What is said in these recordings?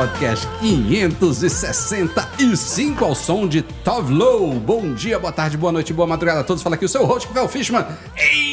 Podcast 565 ao som de Tove Low. Bom dia, boa tarde, boa noite, boa madrugada a todos. Fala aqui o seu host, Rafael Fishman,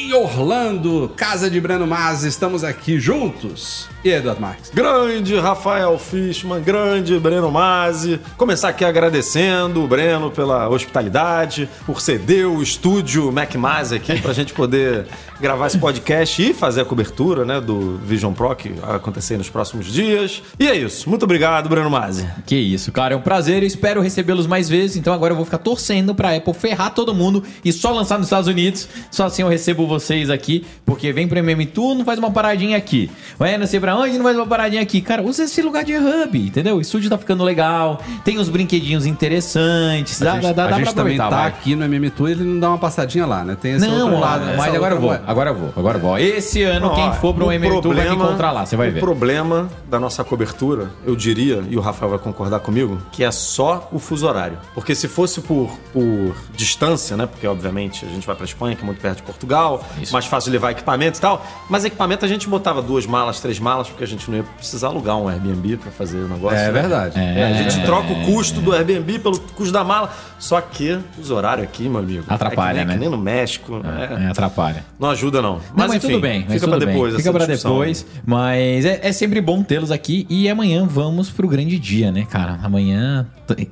em Orlando, casa de Breno Mas. Estamos aqui juntos. E Eduardo Marques? Grande Rafael Fishman, grande Breno Mazzi. Começar aqui agradecendo o Breno pela hospitalidade, por ceder o estúdio Mac Mazzi aqui pra gente poder gravar esse podcast e fazer a cobertura, né, do Vision Pro que vai acontecer nos próximos dias. E é isso. Muito obrigado, Breno Mazzi. Que isso, cara, é um prazer. Eu espero recebê-los mais vezes. Então agora eu vou ficar torcendo pra Apple ferrar todo mundo e só lançar nos Estados Unidos. Só assim eu recebo vocês aqui, porque vem pro MM Tour, não faz uma paradinha aqui. Vai não sei pra onde, não faz uma paradinha aqui. Cara, usa esse lugar de hub, entendeu? O estúdio tá ficando legal, tem uns brinquedinhos interessantes. Dá, a gente, dá, dá, a dá gente pra também aproveitar, tá vai. aqui no MM Tour, ele não dá uma passadinha lá, né? Tem esse Não, outro lado. mas essa agora eu vou, agora eu vou, agora eu vou. Esse ano, quem Ó, for pro o MM Tour vai me encontrar lá, você vai o ver. problema da nossa cobertura, eu diria, e o Rafael vai concordar comigo, que é só o fuso horário. Porque se fosse por, por distância, né? Porque obviamente a gente vai pra Espanha, que é muito perto de Portugal, Isso. mais fácil levar equipamento e tal. Mas equipamento a gente botava duas malas, três malas, porque a gente não ia precisar alugar um Airbnb pra fazer o negócio. É né? verdade. É, a gente troca o custo do Airbnb pelo custo da mala. Só que os horários aqui, meu amigo. Atrapalha, é que nem, né? que nem no México. é. É, atrapalha. Não ajuda, não. Não, Mas, mas, enfim, tudo bem. mas fica bem. depois. Fica discussão. depois. Mas é, é sempre bom tê-los aqui. E amanhã vamos pro grande dia, né, cara? Amanhã.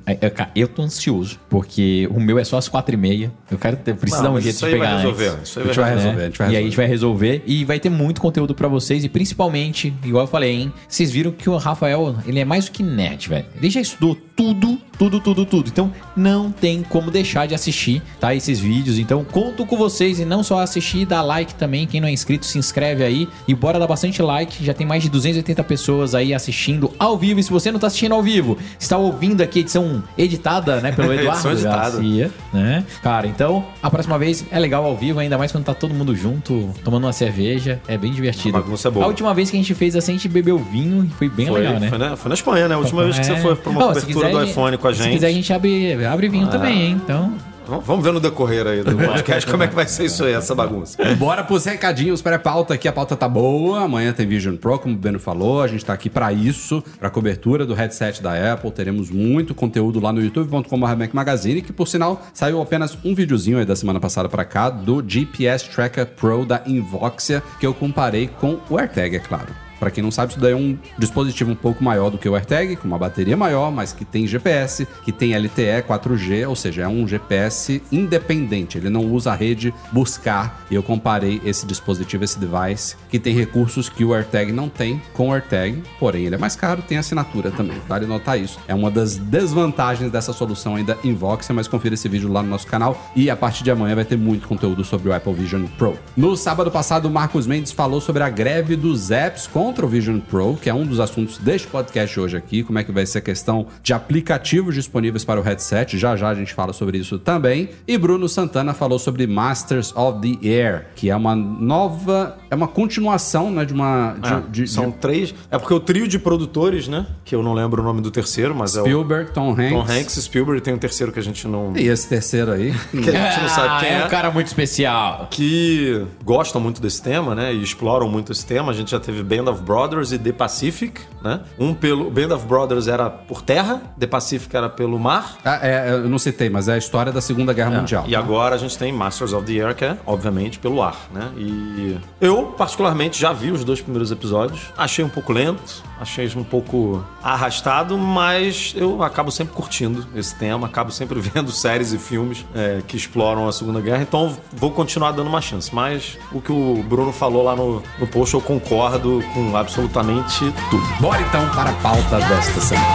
É, é, Eu tô ansioso. Porque o meu é só às quatro e meia. Eu quero ter, preciso Não, dar um jeito de aí vai pegar resolver. antes. Isso aí A gente vai vai resolver, né? a gente vai E aí a gente vai resolver e vai ter muito conteúdo pra vocês e principalmente, igual eu falei, hein? Vocês viram que o Rafael, ele é mais do que nerd, velho. Ele já estudou tudo, tudo, tudo, tudo. Então não tem como deixar de assistir, tá? Esses vídeos. Então conto com vocês e não só assistir, dá like também. Quem não é inscrito, se inscreve aí e bora dar bastante like. Já tem mais de 280 pessoas aí assistindo ao vivo. E se você não tá assistindo ao vivo, está ouvindo aqui a edição editada, né, pelo Eduardo. Garcia, né? Cara, então a próxima vez é legal ao vivo, ainda mais quando tá todo mundo junto, tomando uma cerveja. É bem divertido. A é boa. A última vez que a gente fez assim, a gente bebeu vinho e foi bem Foi, legal, né? foi, na, foi na Espanha, né? A última vez que você É. foi pra uma se cobertura quiser, do iPhone com a gente. Se quiser, a gente abre, abre vinho também, hein? Então. Vamos- ver no decorrer aí do podcast como é que vai ser isso aí, essa bagunça. Bora pros recadinhos pré-pauta aqui. A pauta tá boa. Amanhã tem Vision Pro, como o Beno falou. A gente tá aqui pra isso, pra cobertura do headset da Apple. Teremos muito conteúdo lá no youtube.com.br Magazine, que por sinal saiu apenas um videozinho aí da semana passada pra cá do GPS Tracker Pro da Invoxia, que eu comparei com o AirTag, é claro. Pra quem não sabe, isso daí é um dispositivo um pouco maior do que o AirTag, com uma bateria maior, mas que tem GPS, que tem LTE 4G, ou seja, é um GPS independente. Ele não usa a rede buscar. E eu comparei esse dispositivo, esse device, que tem recursos que o AirTag não tem com o AirTag, porém ele é mais caro, tem assinatura também. Vale notar isso. É uma das desvantagens dessa solução ainda Invoxia, mas confira esse vídeo lá no nosso canal e a partir de amanhã vai ter muito conteúdo sobre o Apple Vision Pro. No sábado passado, o Marcos Mendes falou sobre a greve dos apps contra o Vision Pro, que é um dos assuntos deste podcast hoje aqui, como é que vai ser a questão de aplicativos disponíveis para o headset. Já já a gente fala sobre isso também. E Bruno Santana falou sobre Masters of the Air, que é uma nova, é uma continuação, né, de uma de, É, de- são de três. É porque o trio de produtores, né? Que eu não lembro o nome do terceiro, mas é o Spielberg, Tom Hanks. Tom Hanks, Spielberg. Tem um terceiro que a gente não. E esse terceiro aí. Que a gente não sabe quem é é. um cara muito especial. que gostam muito desse tema, né? E exploram muito esse tema. A gente já teve bem da of Brothers e The Pacific, né? Um pelo Band of Brothers era por terra, The Pacific era pelo mar. Ah, é, eu não citei, mas é a história da Segunda Guerra Mundial. E agora a gente tem Masters of the Air, que é, obviamente, pelo ar, né? E eu, particularmente, já vi os dois primeiros episódios. Achei um pouco lento, achei um pouco arrastado, mas eu acabo sempre curtindo esse tema, acabo sempre vendo séries e filmes é, que exploram a Segunda Guerra, então vou continuar dando uma chance. Mas o que o Bruno falou lá no, no post, eu concordo com absolutamente tudo. Bora então para a pauta desta semana.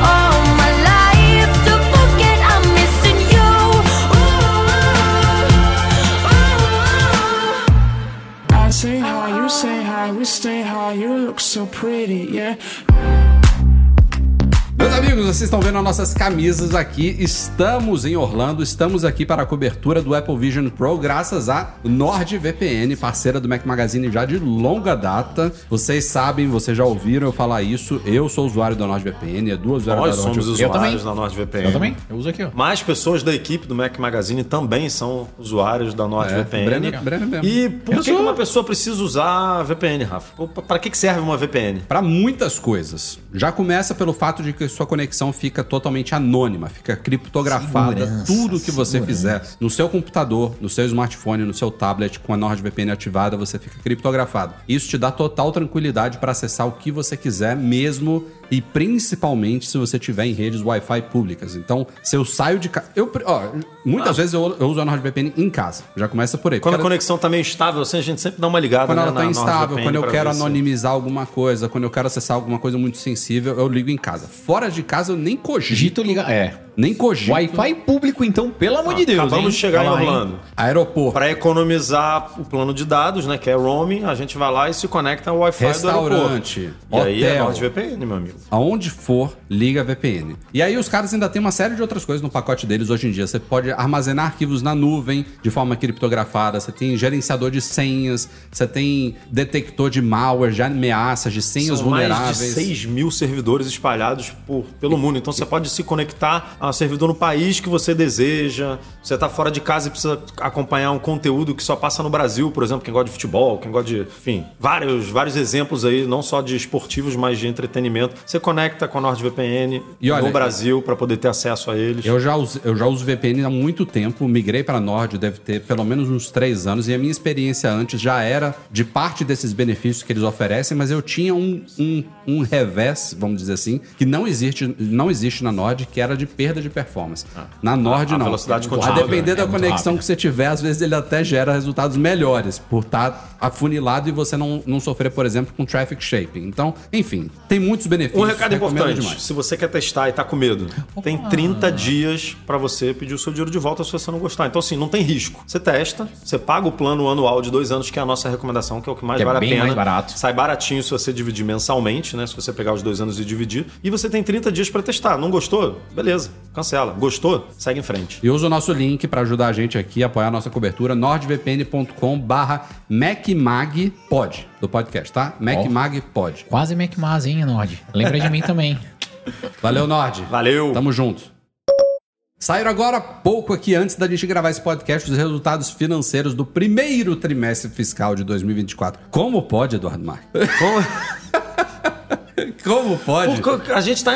All my life to forget I'm missing you. I say hi, you say hi, we stay high, you look so pretty, yeah. Meus amigos, vocês estão vendo as nossas camisas aqui. Estamos em Orlando, estamos aqui para a cobertura do Apple Vision Pro, graças a NordVPN, parceira do Mac Magazine já de longa data. Vocês sabem, vocês já ouviram eu falar isso. Eu sou usuário da NordVPN, é duas usuário Nós da somos NordVPN. usuários da NordVPN. Eu também. Eu uso aqui, ó. Mais pessoas da equipe do Mac Magazine também são usuários da NordVPN. É, Breno- Breno mesmo. E por Eu que, sou. uma pessoa precisa usar a VPN, Rafa? Que que serve uma VPN? Para muitas coisas. Já começa pelo fato de que sua conexão fica totalmente anônima, fica criptografada. Segurança, Tudo que você segurança. fizer no seu computador, no seu smartphone, no seu tablet, com a NordVPN ativada, você fica criptografado. Isso te dá total tranquilidade para acessar o que você quiser, mesmo e principalmente se você tiver em redes Wi-Fi públicas. Então, se eu saio de casa. Eu, ó, muitas vezes eu, eu uso a NordVPN em casa. Já começa por aí. Quando a Porque ela- conexão tá meio instável, assim, a gente sempre dá uma ligada quando né, ela tá na instável, quando eu quero anonimizar alguma coisa, quando eu quero acessar alguma coisa muito sensível, eu ligo em casa. Fora de casa eu nem cogito. Dito liga. É. Nem cogito. Wi-Fi público, então, pelo amor de Deus. Acabamos hein? de chegar lá, em hein? Orlando. Aeroporto. Para economizar o plano de dados, né, que é roaming, a gente vai lá e se conecta ao Wi-Fi Restaurante, do aeroporto. E aí é hotel. NordVPN, meu amigo. Aonde for, liga VPN. E aí os caras ainda têm uma série de outras coisas no pacote deles hoje em dia. Você pode armazenar arquivos na nuvem de forma criptografada, você tem gerenciador de senhas, você tem detector de malware, de ameaças, de senhas São mais de vulneráveis. 6 mil servidores espalhados por, pelo mundo. Então você pode se conectar a um servidor no país que você deseja. Você está fora de casa e precisa acompanhar um conteúdo que só passa no Brasil, por exemplo, quem gosta de futebol, quem gosta de. Enfim, vários, vários exemplos aí, não só de esportivos, mas de entretenimento. Você conecta com a NordVPN E olha, no Brasil para poder ter acesso a eles. Eu já, uso, eu já uso VPN há muito tempo, migrei para Nord, deve ter pelo menos uns três anos, e a minha experiência antes já era de parte desses benefícios que eles oferecem, mas eu tinha um, um, um revés, vamos dizer assim, que não existe, não existe na Nord, que era de perda de performance. Na Nord, a não. velocidade a continua, depender é da muito conexão rápido. que você tiver, às vezes ele até gera resultados melhores, por estar afunilado e você não, não sofrer, por exemplo, com traffic shaping. Então, enfim, tem muitos benefícios. Um recado importante: demais. se você quer testar e tá com medo, tem 30 dias para você pedir o seu dinheiro de volta se você não gostar. Então, assim, não tem risco. Você testa, você paga o plano anual de dois anos, que é a nossa recomendação, que é o que mais Que é vale bem a pena. mais barato. Sai baratinho se você dividir mensalmente, né? Se você pegar os dois anos e dividir. E você tem 30 dias para testar. Não gostou? Beleza, cancela. Gostou? Segue em frente. E usa o nosso link para ajudar a gente aqui a apoiar a nossa cobertura, nordvpn.com barra MacMagPod, do podcast, tá? MacMagPod. Quase MacMaz, hein, Nord? Lembra de mim também. Valeu, Nord. Valeu. Tamo junto. Saíram agora pouco aqui, antes da gente gravar esse podcast, os resultados financeiros do primeiro trimestre fiscal de 2024. Como pode, Eduardo Marques? Como- Como pode? Porque a gente tá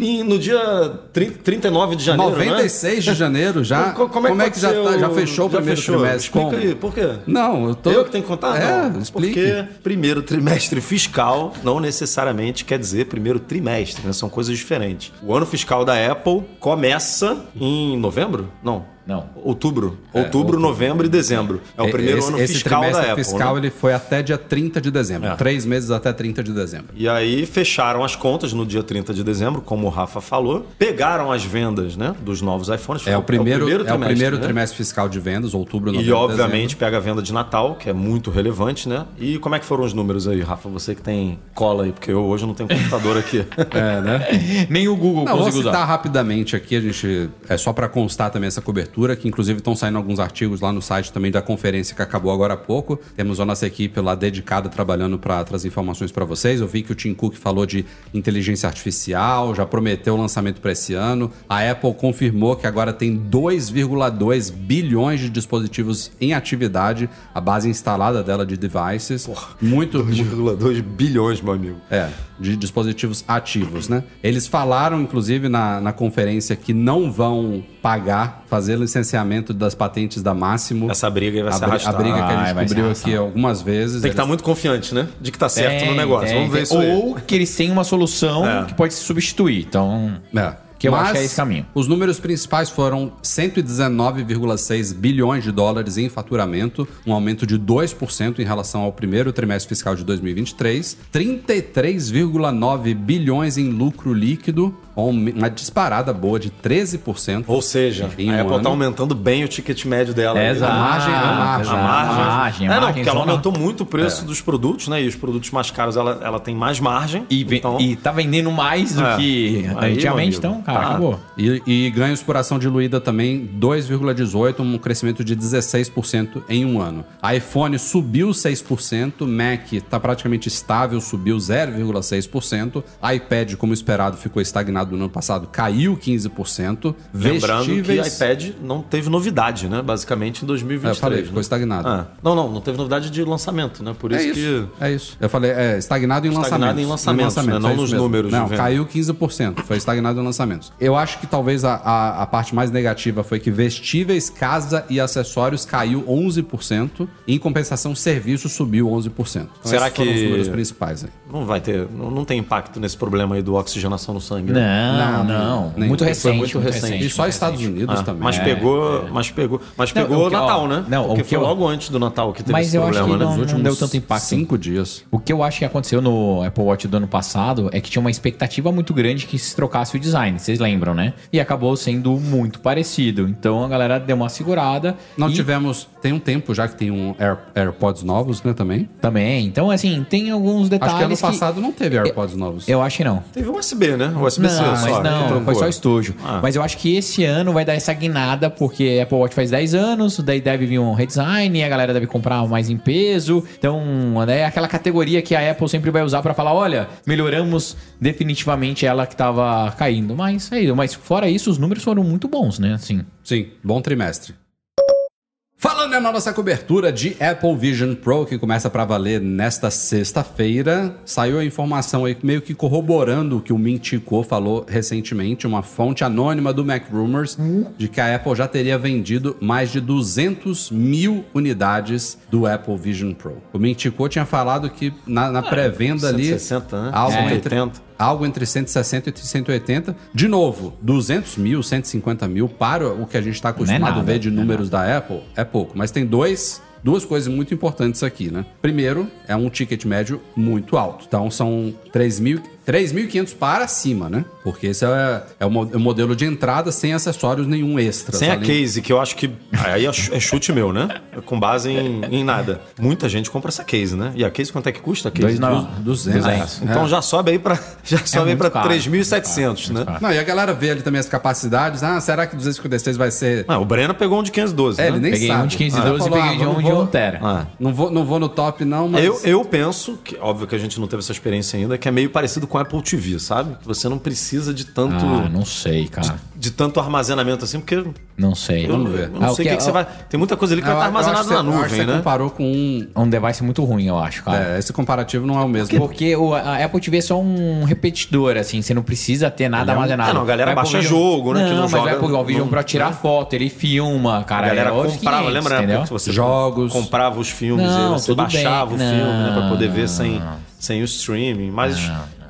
em- no dia 30 39 de janeiro, né? 96 de janeiro já. Co- Como é que, já, pode tá- já fechou o primeiro fechou? trimestre? Explica Como? aí, por quê? Não, eu tô. Eu que tenho que contar? É, não. explique. Porque primeiro trimestre fiscal não necessariamente quer dizer primeiro trimestre, né? São coisas diferentes. O ano fiscal da Apple começa em novembro? Não. Não. Outubro. É, outubro, novembro e dezembro. É o primeiro esse, ano esse fiscal da trimestre Apple. fiscal né? ele foi até dia 30 de dezembro. É. Três meses até 30 de dezembro. E aí fecharam as contas no dia 30 de dezembro, como o Rafa falou. Pegaram as vendas né, dos novos iPhones. É o primeiro, é o primeiro, né? trimestre fiscal de vendas, outubro, novembro, E obviamente dezembro. pega a venda de Natal, que é muito relevante, né? E como é que foram os números aí, Rafa? Você que tem cola aí, porque eu hoje não tenho computador aqui. É, né? Nem o Google Não, vou conseguiu citar usar. rapidamente aqui, a gente. É só para constar também essa cobertura. Que inclusive estão saindo alguns artigos lá no site também da conferência que acabou agora há pouco. Temos a nossa equipe lá dedicada trabalhando para trazer informações para vocês. Eu vi que o Tim Cook falou de inteligência artificial, já prometeu o lançamento para esse ano. A Apple confirmou que agora tem 2,2 bilhões de dispositivos em atividade, a base instalada dela de devices. muito, 2,2 bilhões, meu amigo. é, de dispositivos ativos, né? Eles falaram, inclusive, na, na conferência que não vão pagar, fazer licenciamento das patentes da Máximo. Essa briga vai a, se bri- a briga que a gente vai se cobriu arrastar. aqui algumas vezes. Tem que eles- estar muito confiante, né? De que tá certo no negócio. Tem, Vamos ver tem. isso aí. Ou que eles têm uma solução É. que pode se substituir. Então, É. Que eu Mas acho que é esse caminho. Os números principais foram 119,6 bilhões de dólares em faturamento, um aumento de 2% em relação ao primeiro trimestre fiscal de 2023, 33,9 bilhões em lucro líquido, uma disparada boa de 13%. Ou seja, Em a um Apple ano. tá aumentando bem o ticket médio dela. É, aí. exato. A margem, a margem. A margem. A margem, é, não, margem porque ela aumentou muito o preço dos produtos, né? E os produtos mais caros ela, ela tem mais margem. e, então, e tá vendendo mais do É. que Aí, antigamente, então, cara, Tá. acabou. E, e ganhos por ação diluída também 2,18, um crescimento de 16% em um ano. A iPhone subiu 6%, Mac está praticamente estável, subiu 0,6%. iPad, como esperado, ficou estagnado no ano passado, caiu 15%. lembrando que o Vestíveis- iPad não teve novidade, né? Basicamente em 2023. É, eu falei, ficou né? estagnado. Ah, não, não, não teve novidade de lançamento, né? Por É isso, isso, que. é isso. Eu falei, é, estagnado em Estagnado lançamentos. em lançamentos, né? Não é nos mesmo. números de Não, caiu 15%, foi estagnado em lançamentos. Eu acho que talvez a, a, a parte mais negativa foi que vestíveis, casa e acessórios caiu 11%, e em compensação, serviço subiu 11%. Então, Será esses foram que- os números principais aí. Não vai ter. Não, não tem impacto nesse problema aí do oxigenação no sangue. né? Não, Não, não. nem- muito foi recente. muito recente. E só Estados Unidos Ah, também. mas É. pegou, mas pegou, mas Não, pegou o que- Natal, ó, né? não, Porque o que foi eu- logo antes do Natal que teve Mas esse eu acho problema, que né? não- Nos últimos deu tanto impacto. Cinco dias. O que eu acho que aconteceu no Apple Watch do ano passado é que tinha uma expectativa muito grande que se trocasse o design, vocês lembram, né? E acabou sendo muito parecido. Então a galera deu uma segurada. Não e tivemos. Tem um tempo já que tem um Air- AirPods novos, né? Também. Também. Então, assim, tem alguns detalhes. Acho que ano que- passado não teve AirPods novos. Eu acho que não. Teve um USB, né? O USB-C Só. mas que não, foi só estojo. Ah. Mas eu acho que esse ano vai dar essa guinada, porque Apple Watch faz 10 anos, daí deve vir um redesign, a galera deve comprar mais em peso. Então, é aquela categoria que a Apple sempre vai usar pra falar: olha, melhoramos definitivamente ela que tava caindo. Mas, é, isso. mas fora isso, os números foram muito bons, né? Assim. Sim, bom trimestre. Falando na nossa cobertura de Apple Vision Pro, que começa para valer nesta sexta-feira, saiu a informação aí meio que corroborando o que o Min Chi Kuo falou recentemente, uma fonte anônima do Mac Rumors, de que a Apple já teria vendido mais de 200 mil unidades do Apple Vision Pro. O Min Chi Kuo tinha falado que na, na pré-venda ali... 160, né? Algo, É. entre, 180. Algo entre 160 e 180. De novo, 200 mil, 150 mil para o que a gente está acostumado a nada, ver de é números da Apple, é pouco. Mas tem dois, duas coisas muito importantes aqui, né? Primeiro, é um ticket médio muito alto. Então são 3 mil 3.500 para cima, né? Porque esse é, é o o modelo de entrada sem acessórios nenhum extra. Sem a case, que eu acho que. Aí é é chute meu, né? Com base em, em nada. Muita gente compra essa case, né? E a case quanto é que custa a case? Dois não. 200. É, Então É. já sobe aí pra, já sobe aí caro, 3.700, né? Não, e a galera vê ali também as capacidades. Ah, será que 256 vai ser... Ah, o Breno pegou um de 512. É, né? ele nem Peguei sabe. um de 15 Ah, 12 e peguei ah, de um de vou- 1 tera. Ah. Não vou, não vou no top, não, mas. Eu, eu penso, que óbvio que a gente não teve essa experiência ainda, que é meio parecido com o Apple TV, sabe? Que você não precisa de tanto, Ah, não sei, cara. de tanto armazenamento assim, porque eu, Não sei. eu ver. não sei o que, que você vai. Tem muita coisa ali que Eu- vai estar eu acho armazenada que na você- eu acho que nuvem, você né? comparou com um. É um device muito ruim, eu acho, cara. É, esse comparativo não é o mesmo. Porque o, a Apple TV é só um repetidor, assim, você não precisa ter nada armazenado. É, não, a galera O baixa Vision- jogo, né, Não, que não mas joga- o Apple Vision não- pra tirar né? foto, ele filma, cara. A galera é comprava, 500, lembra entendeu? que você Jogos. comprava os filmes Não, você baixava bem. o filme, né, pra Não, poder ver sem, sem o streaming. Mas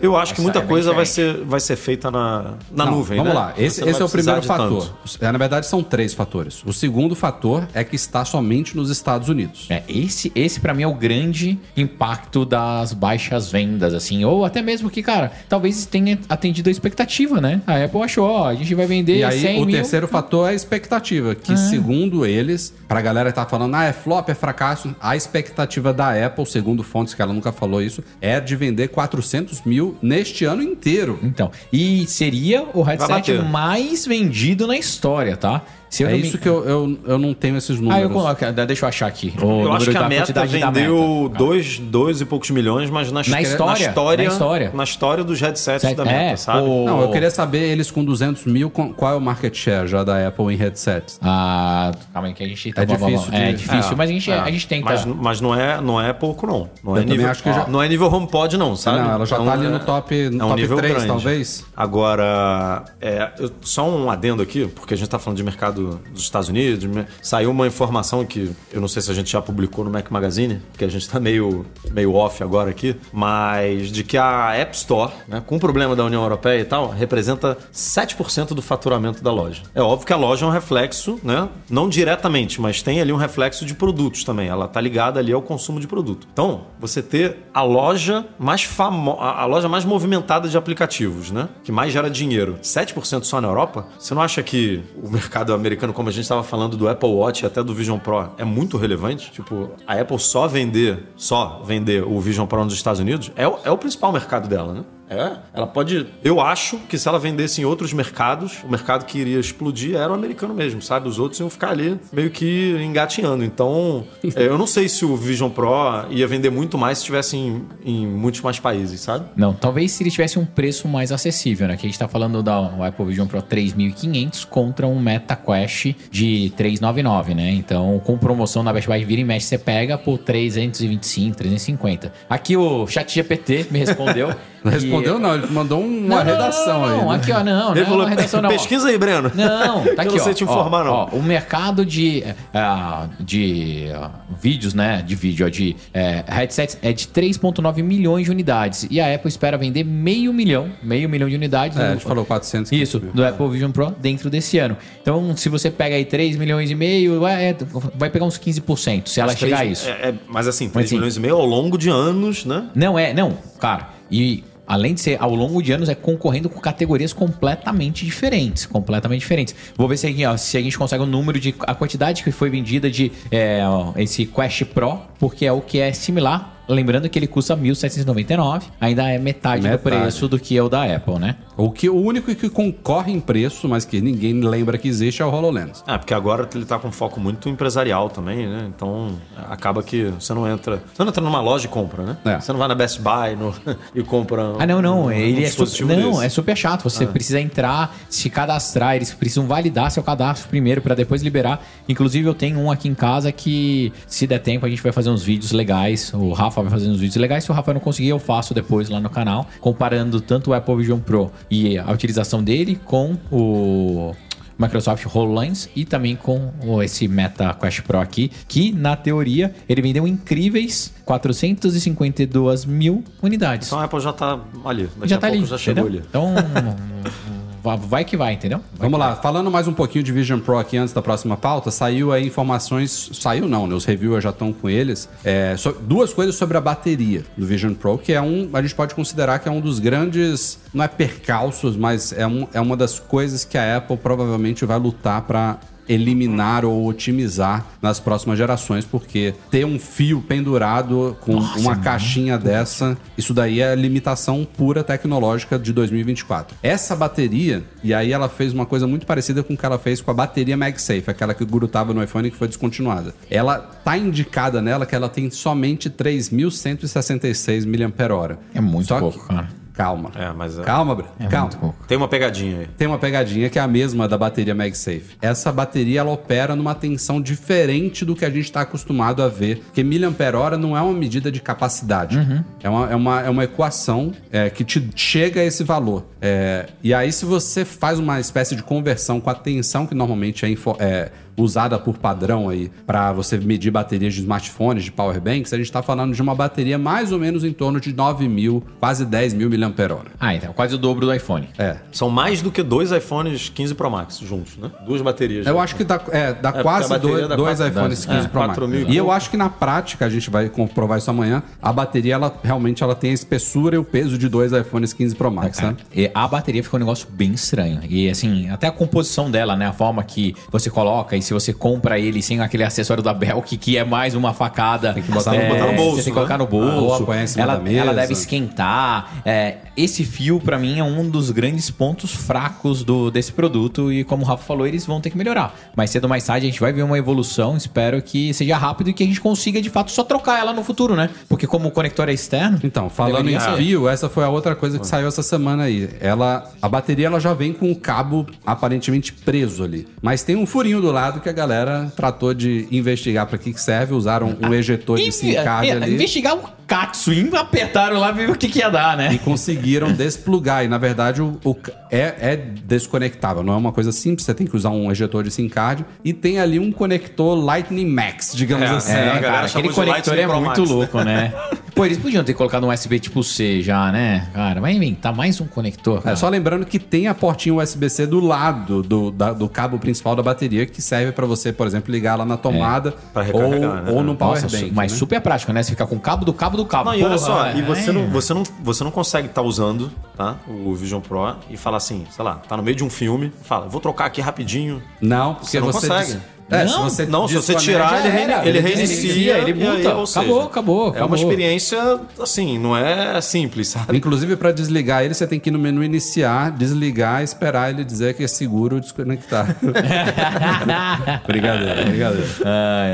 eu acho que muita é coisa vai ser, vai ser feita na, na Não, nuvem, Vamos né? lá, esse, esse é o primeiro fator. tanto. É, Na verdade, são três fatores. O segundo fator é que está somente nos Estados Unidos. É, esse, esse para mim é o grande impacto das baixas vendas, assim. Ou até mesmo que, cara, talvez tenha atendido a expectativa, né? A Apple achou, ó, a gente vai vender E aí, 100 o mil. terceiro fator é a expectativa, que segundo eles, pra galera que tá falando, ah, é flop, é fracasso, a expectativa da Apple, segundo fontes que ela nunca falou isso, é de vender 400 mil neste ano inteiro. Então, e seria o headset mais vendido na história, tá? Se eu é não me- isso que eu, eu, eu não tenho esses números. Ah, eu coloco. Deixa eu achar aqui. o Eu acho que a meta vendeu meta. dois, dois e poucos milhões, mas na, Na história, na história, na história. na história dos headsets Certo? da meta, É, sabe? o- Não, eu queria saber eles com 200 mil, qual é o market share já da Apple em headsets? Ah, calma aí que a gente tá É difícil É de- difícil, mas a gente, É, a gente tenta. Mas, mas não, é, não é pouco, não. Não, é nível, acho que já- não é nível HomePod, não, sabe? Não, ela já Então, tá ali é- no top, no é um top nível 3, grande. talvez. Agora, é, eu- só um adendo aqui, porque a gente tá falando de mercado dos Estados Unidos. Saiu uma informação que eu não sei se a gente já publicou no Mac Magazine, porque a gente tá meio, meio off agora aqui, mas de que a App Store, né, com o problema da União Europeia e tal, representa 7% do faturamento da loja. É óbvio que a loja é um reflexo, né? Não diretamente, mas tem ali um reflexo de produtos também. Ela tá ligada ali ao consumo de produto. Então, você ter a loja mais famosa, a loja mais movimentada de aplicativos, né? Que mais gera dinheiro, 7% só na Europa, você não acha que o mercado americano, como a gente estava falando do Apple Watch e até do Vision Pro, é muito relevante? Tipo, a Apple só vender, só vender o Vision Pro nos Estados Unidos é o, é o principal mercado dela, né? É, ela pode. Eu acho que se ela vendesse em outros mercados, o mercado que iria explodir era o americano mesmo, sabe? Os outros iam ficar ali meio que engatinhando. Então, é, eu não sei se o Vision Pro ia vender muito mais se estivesse em, em muitos mais países, sabe? Não, talvez se ele tivesse um preço mais acessível, né? Que a gente tá falando da Apple Vision Pro 3.500 contra um Meta Quest de 399, né? Então, com promoção na Best Buy vira e mexe, você pega por 325, 350. Aqui o chat GPT me respondeu. Não respondeu, que- não, ele mandou um- uma Não, não, redação não, aí. não, né? Aqui, ó, não, não Ele é falou, uma redação não. ó. pesquisa aí, Breno. Não, tá Eu aqui, não sei ó. te informar, Ó, não. ó, o mercado de, ah, de ah, vídeos, né? De vídeo, ó, de eh, headsets é de 3,9 milhões de unidades. E a Apple espera vender meio milhão, meio milhão de unidades. É, no- a gente falou 400. Isso, mil. do Apple Vision Pro dentro desse ano. Então, se você pega aí 3 milhões e meio, vai, é, vai pegar uns 15%, se ela Mas chegar a isso. é- é- mas assim, 3 assim- milhões e meio ao longo de anos, né? Não é, não, cara. E além de ser ao longo de anos, é concorrendo com categorias completamente diferentes. Completamente diferentes. Vou ver se, ó, se a gente consegue o número de. a quantidade que foi vendida de é, ó, esse Quest Pro, porque é o que é similar. Lembrando que ele custa 1.799, ainda é metade, do Metade. preço do que é o da Apple, né? O, que, o único que concorre em preço, mas que ninguém lembra que existe, é o HoloLens. É, porque agora ele tá com foco muito empresarial também, né? Então acaba que você não entra. Você não entra numa loja e compra, né? É. Você não vai na Best Buy no- e compra. Ah, não, não. um- ele um é super, não, desse. Ah. é super chato. Você precisa entrar, se cadastrar, eles precisam validar seu cadastro primeiro para depois liberar. Inclusive, eu tenho um aqui em casa que, se der tempo, a gente vai fazer uns vídeos legais. O Rafa vai fazer uns vídeos legais. Se o Rafa não conseguir, eu faço depois lá no canal, comparando tanto o Apple Vision Pro e a utilização dele com o Microsoft HoloLens e também com o- esse Meta Quest Pro aqui, que na teoria ele vendeu incríveis 452 mil unidades. Então a Apple já tá ali. Daqui já a tá pouco ali, já chegou entendeu? ali. Então, vai que vai, entendeu? Vai Vamos lá, falando mais um pouquinho de Vision Pro aqui antes da próxima pauta, saiu aí informações, saiu não, né? Os reviewers já estão com eles. É, so- duas coisas sobre a bateria do Vision Pro, que é um, a gente pode considerar que é um dos grandes, não é percalços, mas é, um, é uma das coisas que a Apple provavelmente vai lutar para eliminar ou otimizar nas próximas gerações, porque ter um fio pendurado com uma caixinha dessa, isso daí é limitação pura tecnológica de 2024. Essa bateria, e aí ela fez uma coisa muito parecida com o que ela fez com a bateria MagSafe, aquela que grudava no iPhone e que foi descontinuada. Ela tá indicada nela que ela tem somente 3.166 mAh. É muito Só pouco, que- cara. Calma. É, mas é- Calma, Breno. É Calma. Tem uma pegadinha aí. Tem uma pegadinha que é a mesma da bateria MagSafe. Essa bateria ela opera numa tensão diferente do que a gente está acostumado a ver, porque miliampere-hora não é uma medida de capacidade. É, uma, é, uma, é uma equação é, que te chega a esse valor. É, e aí, se você faz uma espécie de conversão com a tensão que normalmente é, é usada por padrão aí para você medir baterias de smartphones, de power banks, a gente está falando de uma bateria mais ou menos em torno de 9 mil, quase 10 mil miliampere-hora. Ah, então quase o dobro do iPhone. É, São mais do que dois iPhones 15 Pro Max juntos, né? Duas baterias. Eu acho que dá, é, dá porque quase dois, dá dois quatro- iPhones dá- 15 é, Pro Max. quatro mil e eu acho que na prática, a gente vai comprovar isso amanhã, a bateria, ela realmente ela tem a espessura e o peso de dois iPhones 15 Pro Max, né? e a bateria ficou um negócio bem estranho. E assim, até a composição dela, né? A forma que você coloca e se você compra ele sem aquele acessório da Belk, que é mais uma facada. Tem que botar no- botar no bolso, Você tem que né? colocar no bolso. Cima ela, ela deve esquentar. É, esse fio, pra mim, é um dos grandes pontos fracos do, desse produto. E como o Rafa falou, eles vão ter que melhorar. Mais cedo ou mais tarde a gente vai ver uma evolução. Espero que seja rápido e que a gente consiga, de fato, só trocar ela no futuro, né? Porque como o conector é externo. Então, falando em ser. fio, essa foi a outra coisa que saiu essa semana aí. Ela, a bateria ela já vem com o cabo aparentemente preso ali, mas tem um furinho do lado que a galera tratou de investigar para que que serve, usaram um ejetor de SIM card é, ali investigar o Katsu e apertaram lá ver o que, que ia dar, né? e conseguiram desplugar. E na verdade o, o- é, é desconectável, não é uma coisa simples. Você tem que usar um ejetor de SIM card e tem ali um conector Lightning Max, digamos É, assim. é, a galera cara, aquele conector é Pro muito Max, né? louco, né? Pô, eles podiam ter colocado um USB tipo C já, né? Cara, vai inventar mais um conector. É, só lembrando que tem a portinha USB-C do lado do, da- do cabo principal da bateria que serve para você, por exemplo, ligar lá na tomada Pra ou, recarregar, né? ou no power Nossa, bank. mas né? super prático, né? Você ficar com o cabo do cabo do cabo. Não, e olha só, e você é. não, você, não, você não consegue estar usando tá, o Vision Pro e falar assim, sei lá, tá no meio de um filme, fala, vou trocar aqui rapidinho. Não, porque Você não você. consegue. des- É, Não, se você Não, se você tirar, ele, era. ele reinicia, ele aí, muta. ou Acabou, acabou, É acabou. uma experiência, assim, não é simples, sabe? Inclusive, para desligar ele, você tem que ir no menu iniciar, desligar e esperar ele dizer que é seguro desconectar. brincadeira, brincadeira. Ai,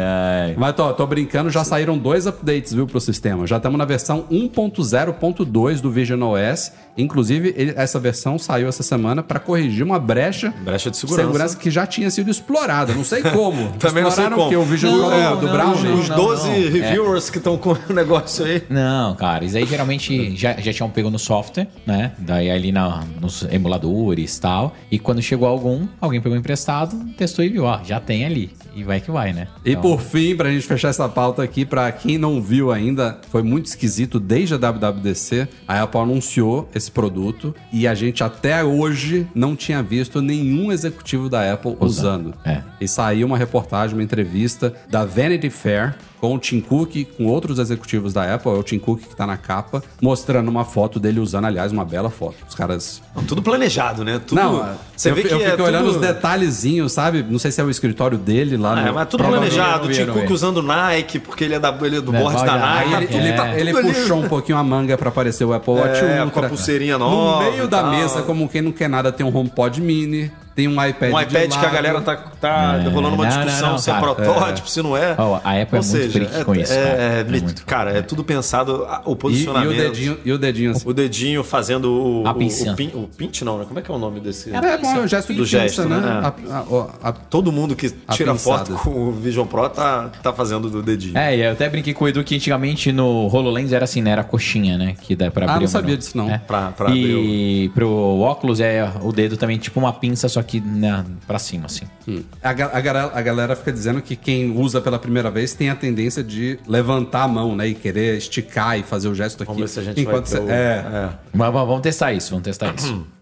ai. Mas tô, tô brincando, já saíram dois updates, viu, pro sistema. Já estamos na versão 1.0.2 do Vision OS. Inclusive, ele- essa versão saiu essa semana para corrigir uma brecha, Brecha de segurança. que já tinha sido explorada. Não sei como. Também não sei como. o quê? O Vision Não, Pro não, do não, Browser? não, Os não, 12 não. reviewers que estão com o negócio aí. Não, cara, isso aí geralmente já, já tinham pego no software, né? Daí ali na, nos emuladores e tal. E quando chegou algum, alguém pegou emprestado, testou e viu, ó, já tem ali. E vai que vai, né? E Então, por fim, pra gente fechar essa pauta aqui, pra quem não viu ainda, foi muito esquisito desde a WWDC. A Apple anunciou esse produto e a gente até hoje não tinha visto nenhum executivo da Apple usando. É. E saiu uma reportagem, uma entrevista da Vanity Fair com o Tim Cook, com outros executivos da Apple, é o Tim Cook que tá na capa, mostrando uma foto dele usando, aliás, uma bela foto. Os caras Não, tudo planejado, né? Tudo, não, você eu, vê que eu é fico olhando tudo... os detalhezinhos, sabe? Não sei se é o escritório dele lá Ah, no... é, mas tudo planejado. Tim Cook vi. usando Nike, porque ele é, da, ele é do É, board da Nike. Aí ele, ele, É. tá- ele Tudo ali. puxou um pouquinho a manga pra aparecer o Apple Watch É, Ultra. com a pulseirinha nova No meio da tal. mesa, como quem não quer nada, tem um HomePod mini, tem um iPad Um de iPad que a lado. galera tá, tá É, rolando uma não, não, discussão não, se é cara. protótipo, se não é. Ó, a Apple é muito brick com isso, É, cara. é, É muito. cara, é tudo pensado, o E, e posicionamento. o dedinho, e o dedinho assim. O dedinho fazendo o. A o- pinça. O, pin, o pinch, não, né? Como é que é o nome desse? É, bom, é o gesto de Do pinça, gesto, né? né? A- a- a- Todo mundo que tira foto com o Vision Pro tá, tá fazendo do dedinho. É, e eu até brinquei com o Edu que antigamente no HoloLens era assim, né? Era a coxinha, né? Que dá pra Ah, abrir. não ou sabia disso, não. É. Pra- pra e pro óculos é o dedo também tipo uma pinça, só que na, pra cima, assim. Hum. A, a galera, a galera fica dizendo que quem usa pela primeira vez tem a tendência de levantar a mão, né? E querer esticar e fazer o gesto aqui. Vamos ver se a gente enquanto vai ter você- o- é. Mas, mas vamos testar isso, vamos testar isso.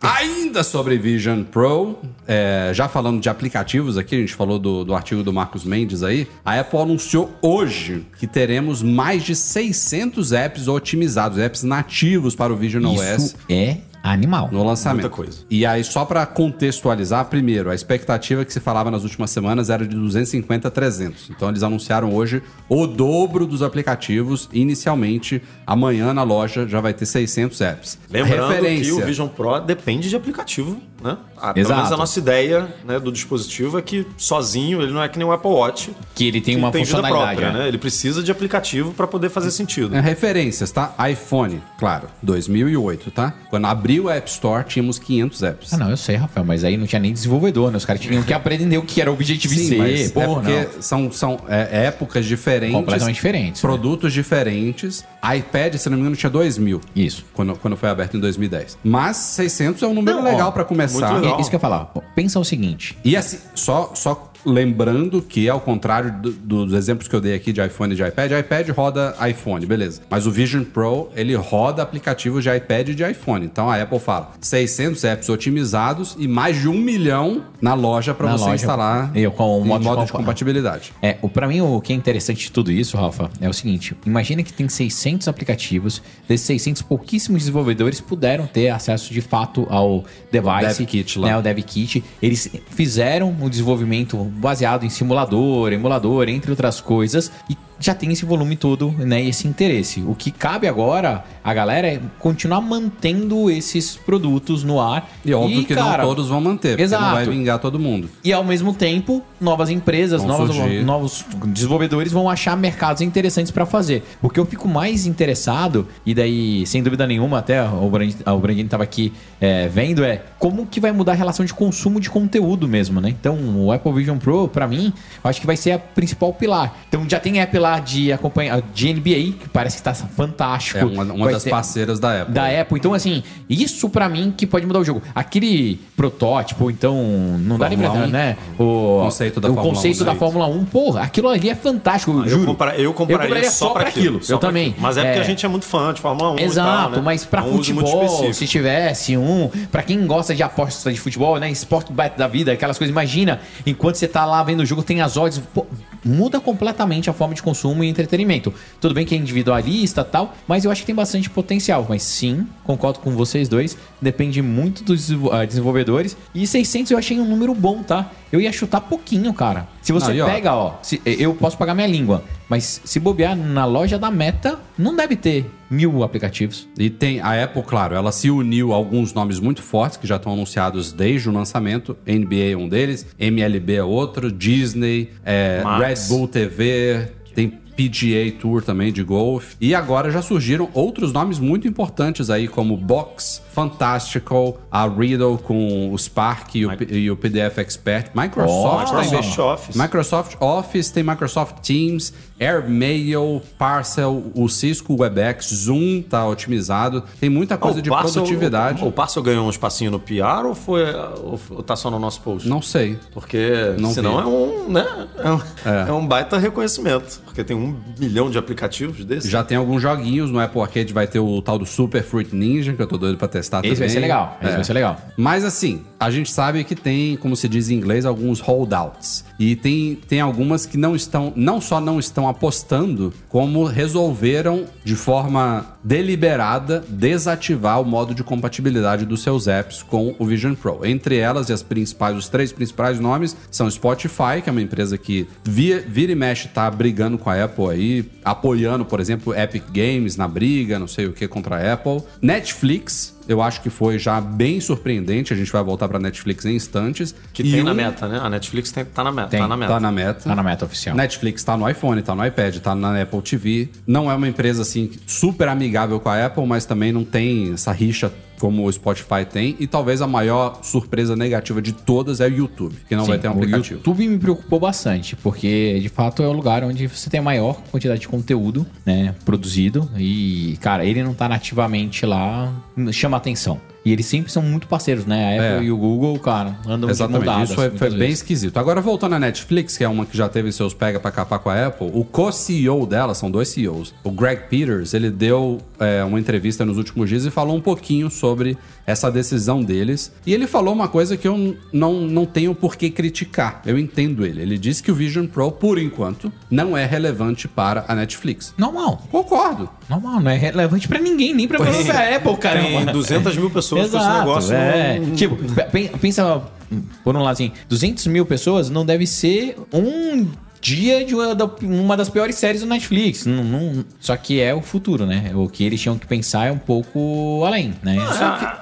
Ainda sobre Vision Pro, é, já falando de aplicativos aqui, a gente falou do, do artigo do Marcos Mendes aí, a Apple anunciou hoje que teremos mais de 600 apps otimizados, apps nativos para o Vision OS Isso é animal. no lançamento. Muita coisa. E aí, só para contextualizar, primeiro, a expectativa que se falava nas últimas semanas era de 250 a 300. Então, eles anunciaram hoje o dobro dos aplicativos. Inicialmente, amanhã na loja já vai ter 600 apps. Lembrando Referência. que o Vision Pro depende de aplicativo, né? Ah, pelo Exato. menos a nossa ideia né, do dispositivo é que sozinho ele não é que nem o Apple Watch. Que ele tem que uma tem funcionalidade. própria, é. né? Ele precisa de aplicativo para poder fazer sentido. É, referências, tá? iPhone, claro, 2008, tá? Quando abriu a App Store, tínhamos 500 apps. Ah, não, eu sei, Rafael, mas aí não tinha nem desenvolvedor, né? Os caras tinham que aprender o que era Objective-C. Sim, mas Pô, é porque não. são, são é, épocas diferentes. Completamente diferentes, né? Produtos diferentes. iPad, se não me engano, tinha 2 mil. Isso. Quando, quando foi aberto em 2010. Mas 600 é um número Não, legal ó, pra começar. É isso que eu ia falar. Pensa o seguinte. E assim, só, só Lembrando que, ao contrário do- dos exemplos que eu dei aqui de iPhone e de iPad, iPad roda iPhone, beleza. Mas o Vision Pro, ele roda aplicativos de iPad e de iPhone. Então a Apple fala 600 apps otimizados e mais de um milhão na loja para você loja. instalar Eu, com o em modo de modo de compa- compatibilidade. É, o, pra mim, o que é interessante de tudo isso, Rafa, é o seguinte: imagina que tem 600 aplicativos, desses 600, pouquíssimos desenvolvedores puderam ter acesso de fato ao device, Dev Kit lá. né, o Dev Kit. Eles fizeram o desenvolvimento baseado em simulador, emulador, entre outras coisas, e já tem esse volume todo, né, e esse interesse. O que cabe agora a galera é continuar mantendo esses produtos no ar. E óbvio que cara, não todos vão manter, porque Exato. não vai vingar todo mundo. e ao mesmo tempo, novas empresas, Vão novos, desenvolvedores vão achar mercados interessantes para fazer. O que eu fico mais interessado, e daí, sem dúvida nenhuma, até o Brandini, o Brandini tava aqui é, vendo, é como que vai mudar a relação de consumo de conteúdo mesmo, né? Então, o Apple Vision Pro, para mim, eu acho que vai ser a principal pilar. Então, já tem app lá de acompanhar de NBA, que parece que tá fantástico. É uma, uma das ter- parceiras da Apple. da Apple. Então, assim, isso pra mim que pode mudar o jogo. Aquele protótipo, então, não dá nem pra Fórmula 1. né? O Conceito da o Fórmula conceito 1, da sim. Fórmula 1, porra, aquilo ali é fantástico, eu Eu, juro. compra- eu compraria, só pra aquilo. só Eu pra também. aquilo. Mas é porque a gente é muito fã de Fórmula 1 e Exato, tal, né? mas pra É um futebol, se tivesse um, pra quem gosta de apostas de futebol, né, esporte bet da vida, aquelas coisas, imagina, enquanto você tá lá vendo o jogo, tem as odds, pô, muda completamente a forma de consumo e entretenimento. Tudo bem que é individualista e tal, mas eu acho que tem bastante potencial, mas sim, concordo com vocês dois, depende muito dos ah, desenvolvedores, e 600 eu achei um número bom, tá? Eu ia chutar pouquinho, cara. Se você Aí, ó. pega, ó, se- eu posso pagar minha língua, mas se bobear na loja da Meta, não deve ter mil aplicativos. E tem a Apple, claro, ela se uniu a alguns nomes muito fortes que já estão anunciados desde o lançamento. NBA é um deles, MLB é outro, Disney, é. Red Bull TV, tem PGA Tour também de golfe. E agora já surgiram outros nomes muito importantes aí, como Box, Fantastical, a Riddle com o Spark e o, e o PDF Expert, Microsoft. Oh, tem- Microsoft Office. Microsoft Office, tem Microsoft Teams, AirMail, Parcel, o Cisco WebEx, Zoom tá otimizado. Tem muita coisa Ah, o de Parcel- produtividade. O, o Parcel ganhou um espacinho no PR ou foi ou, ou tá só no nosso post? Não sei. Porque Não senão vi. é um, né? É um, É. é um baita reconhecimento. Porque tem um milhão de aplicativos desses. Já tem alguns joguinhos no Apple Arcade, vai ter o tal do Super Fruit Ninja, que eu tô doido pra testar Esse também. vai ser legal, esse É. vai ser legal. Mas assim, a gente sabe que tem, como se diz em inglês, alguns holdouts. E tem, tem algumas que não estão, não só não estão apostando, como resolveram de forma deliberada desativar o modo de compatibilidade dos seus apps com o Vision Pro. Entre elas, e as principais, os três principais nomes são Spotify, que é uma empresa que via, vira e mexe tá brigando com a Apple aí, apoiando, por exemplo, Epic Games na briga, não sei o que, contra a Apple. Netflix, eu acho que foi já bem surpreendente. A gente vai voltar pra Netflix em instantes. Que E tem na um- meta, né? A Netflix tem, tá na meta. Tem. Tá na meta. Tá na meta. Tá na meta oficial. Netflix tá no iPhone, tá no iPad, tá na Apple TV. Não é uma empresa assim super amigável com a Apple, mas também não tem essa rixa como o Spotify tem. E talvez a maior surpresa negativa de todas é o YouTube, que não Sim, vai ter um o aplicativo. YouTube me preocupou bastante, porque de fato é o lugar onde você tem a maior quantidade de conteúdo, né, produzido e, cara, ele não tá nativamente lá, chama atenção. E eles sempre são muito parceiros, né? A Apple É. e o Google, cara, andam Exatamente, de mão isso foi, foi bem vezes. esquisito. Agora, voltando à Netflix, que é uma que já teve seus pega pra capar com a Apple, o co-CEO dela, são dois CEOs, o Greg Peters, ele deu é, uma entrevista nos últimos dias e falou um pouquinho sobre essa decisão deles. E ele falou uma coisa que eu não, não tenho por que criticar. Eu entendo ele. Ele disse que o Vision Pro, por enquanto, não é relevante para a Netflix. Normal, Concordo. normal, não é relevante pra ninguém, nem pra própria Apple, cara. Tem 200 mil pessoas com esse Exato, negócio. é. não- Tipo, pe- pensa, por um lado assim, 200 mil pessoas não deve ser um dia de uma, da- uma das piores séries do Netflix. Não- não- só que é o futuro, né? O que eles tinham que pensar é um pouco além, né?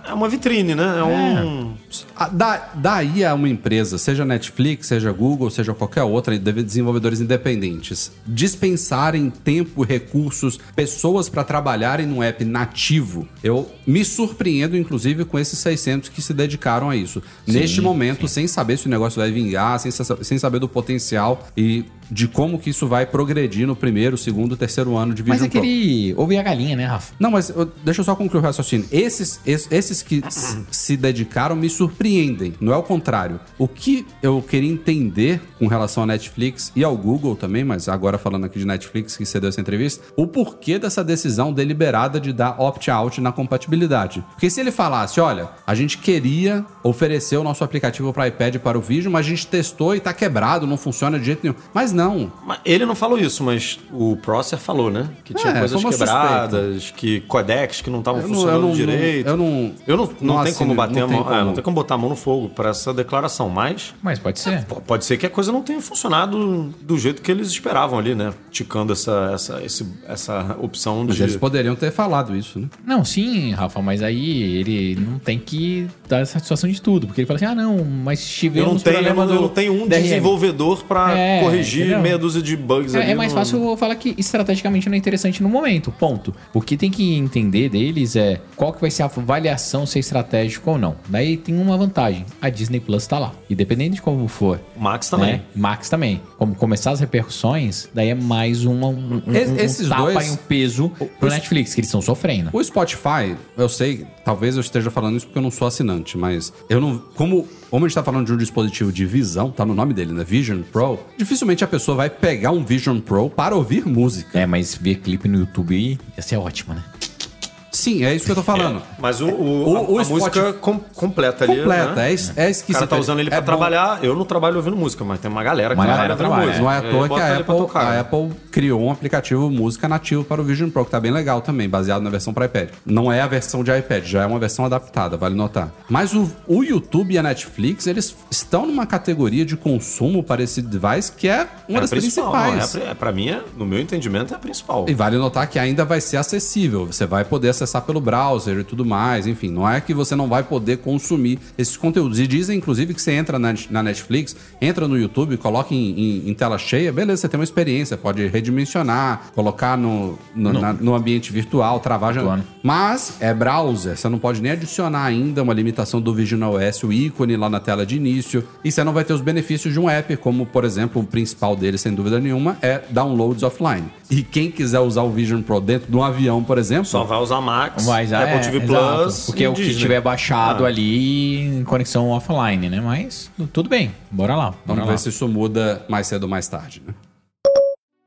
É, é uma vitrine, né? É, um. Ah, Da, daí a uma empresa, seja Netflix, seja Google, seja qualquer outra, desenvolvedores independentes, dispensarem tempo, recursos, pessoas para trabalharem num app nativo. Eu me surpreendo, inclusive, com esses 600 que se dedicaram a isso. Neste momento, sem saber se o negócio vai vingar, sem, sem saber do potencial. E de como que isso vai progredir no primeiro, segundo, terceiro ano de Vision Mas é Pro. aquele. Houve a galinha, né, Rafa? Não, mas eu- deixa eu só concluir o raciocínio. Esses, es- esses que se dedicaram me surpreendem, não é o contrário. O que eu queria entender com relação à Netflix e ao Google também, mas agora falando aqui de Netflix que cedeu essa entrevista, o porquê dessa decisão deliberada de dar opt-out na compatibilidade. Porque se ele falasse, olha, a gente queria oferecer o nosso aplicativo para iPad para o Vision, mas a gente testou e tá quebrado, não funciona de jeito nenhum. Mas não, Mas Ele não falou isso, mas o Prosser falou, né? Que tinha É, coisas quebradas, que codecs que não estavam Eu não- funcionando eu não- direito. eu não- Eu não, não, não tem como bater não a tem mão. é, como. não tem como botar a mão no fogo para essa declaração, mas Mas pode ser. P- Pode ser que a coisa não tenha funcionado do jeito que eles esperavam ali, né? Ticando essa, essa, esse- essa opção mas de. eles poderiam ter falado isso, né? Não, sim, Rafa, mas aí ele não tem que dar satisfação de tudo. Porque ele fala assim: ah, não, mas Eu tivemos não, tenho, problema eu não tenho um DRM. desenvolvedor para É, corrigir entendeu? meia dúzia de bugs ali. É, é mais no- fácil eu falar que estrategicamente não é interessante no momento, ponto. O que tem que entender deles é qual que vai ser a avaliação se é estratégico ou não. Daí tem uma vantagem, a Disney Plus tá lá. E dependendo de como for, O Max também. né, Max também. Como começar as repercussões, daí é mais uma, um, um, Es- um esses tapa dois- e um peso pro os- Netflix, que eles estão sofrendo. O Spotify, eu sei, talvez eu esteja falando isso porque eu não sou assinante, mas eu não. Como, como a gente tá falando de um dispositivo de visão, tá no nome dele, né? Vision Pro, dificilmente a pessoa vai pegar um Vision Pro para ouvir música. É, mas ver clipe no YouTube ia ser ótimo, né? Sim, é isso que eu tô falando. Mas o, o, O- a, o a música com- completa ali. Completa, né? é, é O esquisito. cara tá usando ele é pra bom. trabalhar. Eu não trabalho ouvindo música, mas tem uma galera que Uma trabalha galera ouvindo trabalha, Não é à música. toa que a Apple, a Apple criou um aplicativo música nativo para o Vision Pro, que tá bem legal também, baseado na versão para iPad. Não é a versão de iPad, já é uma versão adaptada, vale notar. Mas o, o YouTube e a Netflix, eles estão numa categoria de consumo para esse device que é uma É das principal, principais. não, é, é, pra mim, é- no meu entendimento, é a principal. E vale notar que ainda vai ser acessível. Você vai poder acessar pelo browser e tudo mais. Enfim, não é que você não vai poder consumir esses conteúdos. E dizem, inclusive, que você entra na, Netflix, entra no YouTube, coloca em, em- em tela cheia, beleza, você tem uma experiência, pode redimensionar, colocar no, no, na- no ambiente virtual, travar. já-? Mas é browser, você não pode nem adicionar ainda uma limitação do Vision OS, o ícone lá na tela de início. E você não vai ter os benefícios de um app, como, por exemplo, o principal dele, sem dúvida nenhuma, é downloads offline. E quem quiser usar o Vision Pro dentro de um avião, por exemplo, Só vai usar Max, Mas Apple é, TV exato, Plus. Porque e é o que Disney. tiver baixado Ah. ali em conexão offline, né? Mas tudo bem, bora lá. Bora Vamos lá. ver se isso muda mais cedo ou mais tarde, né?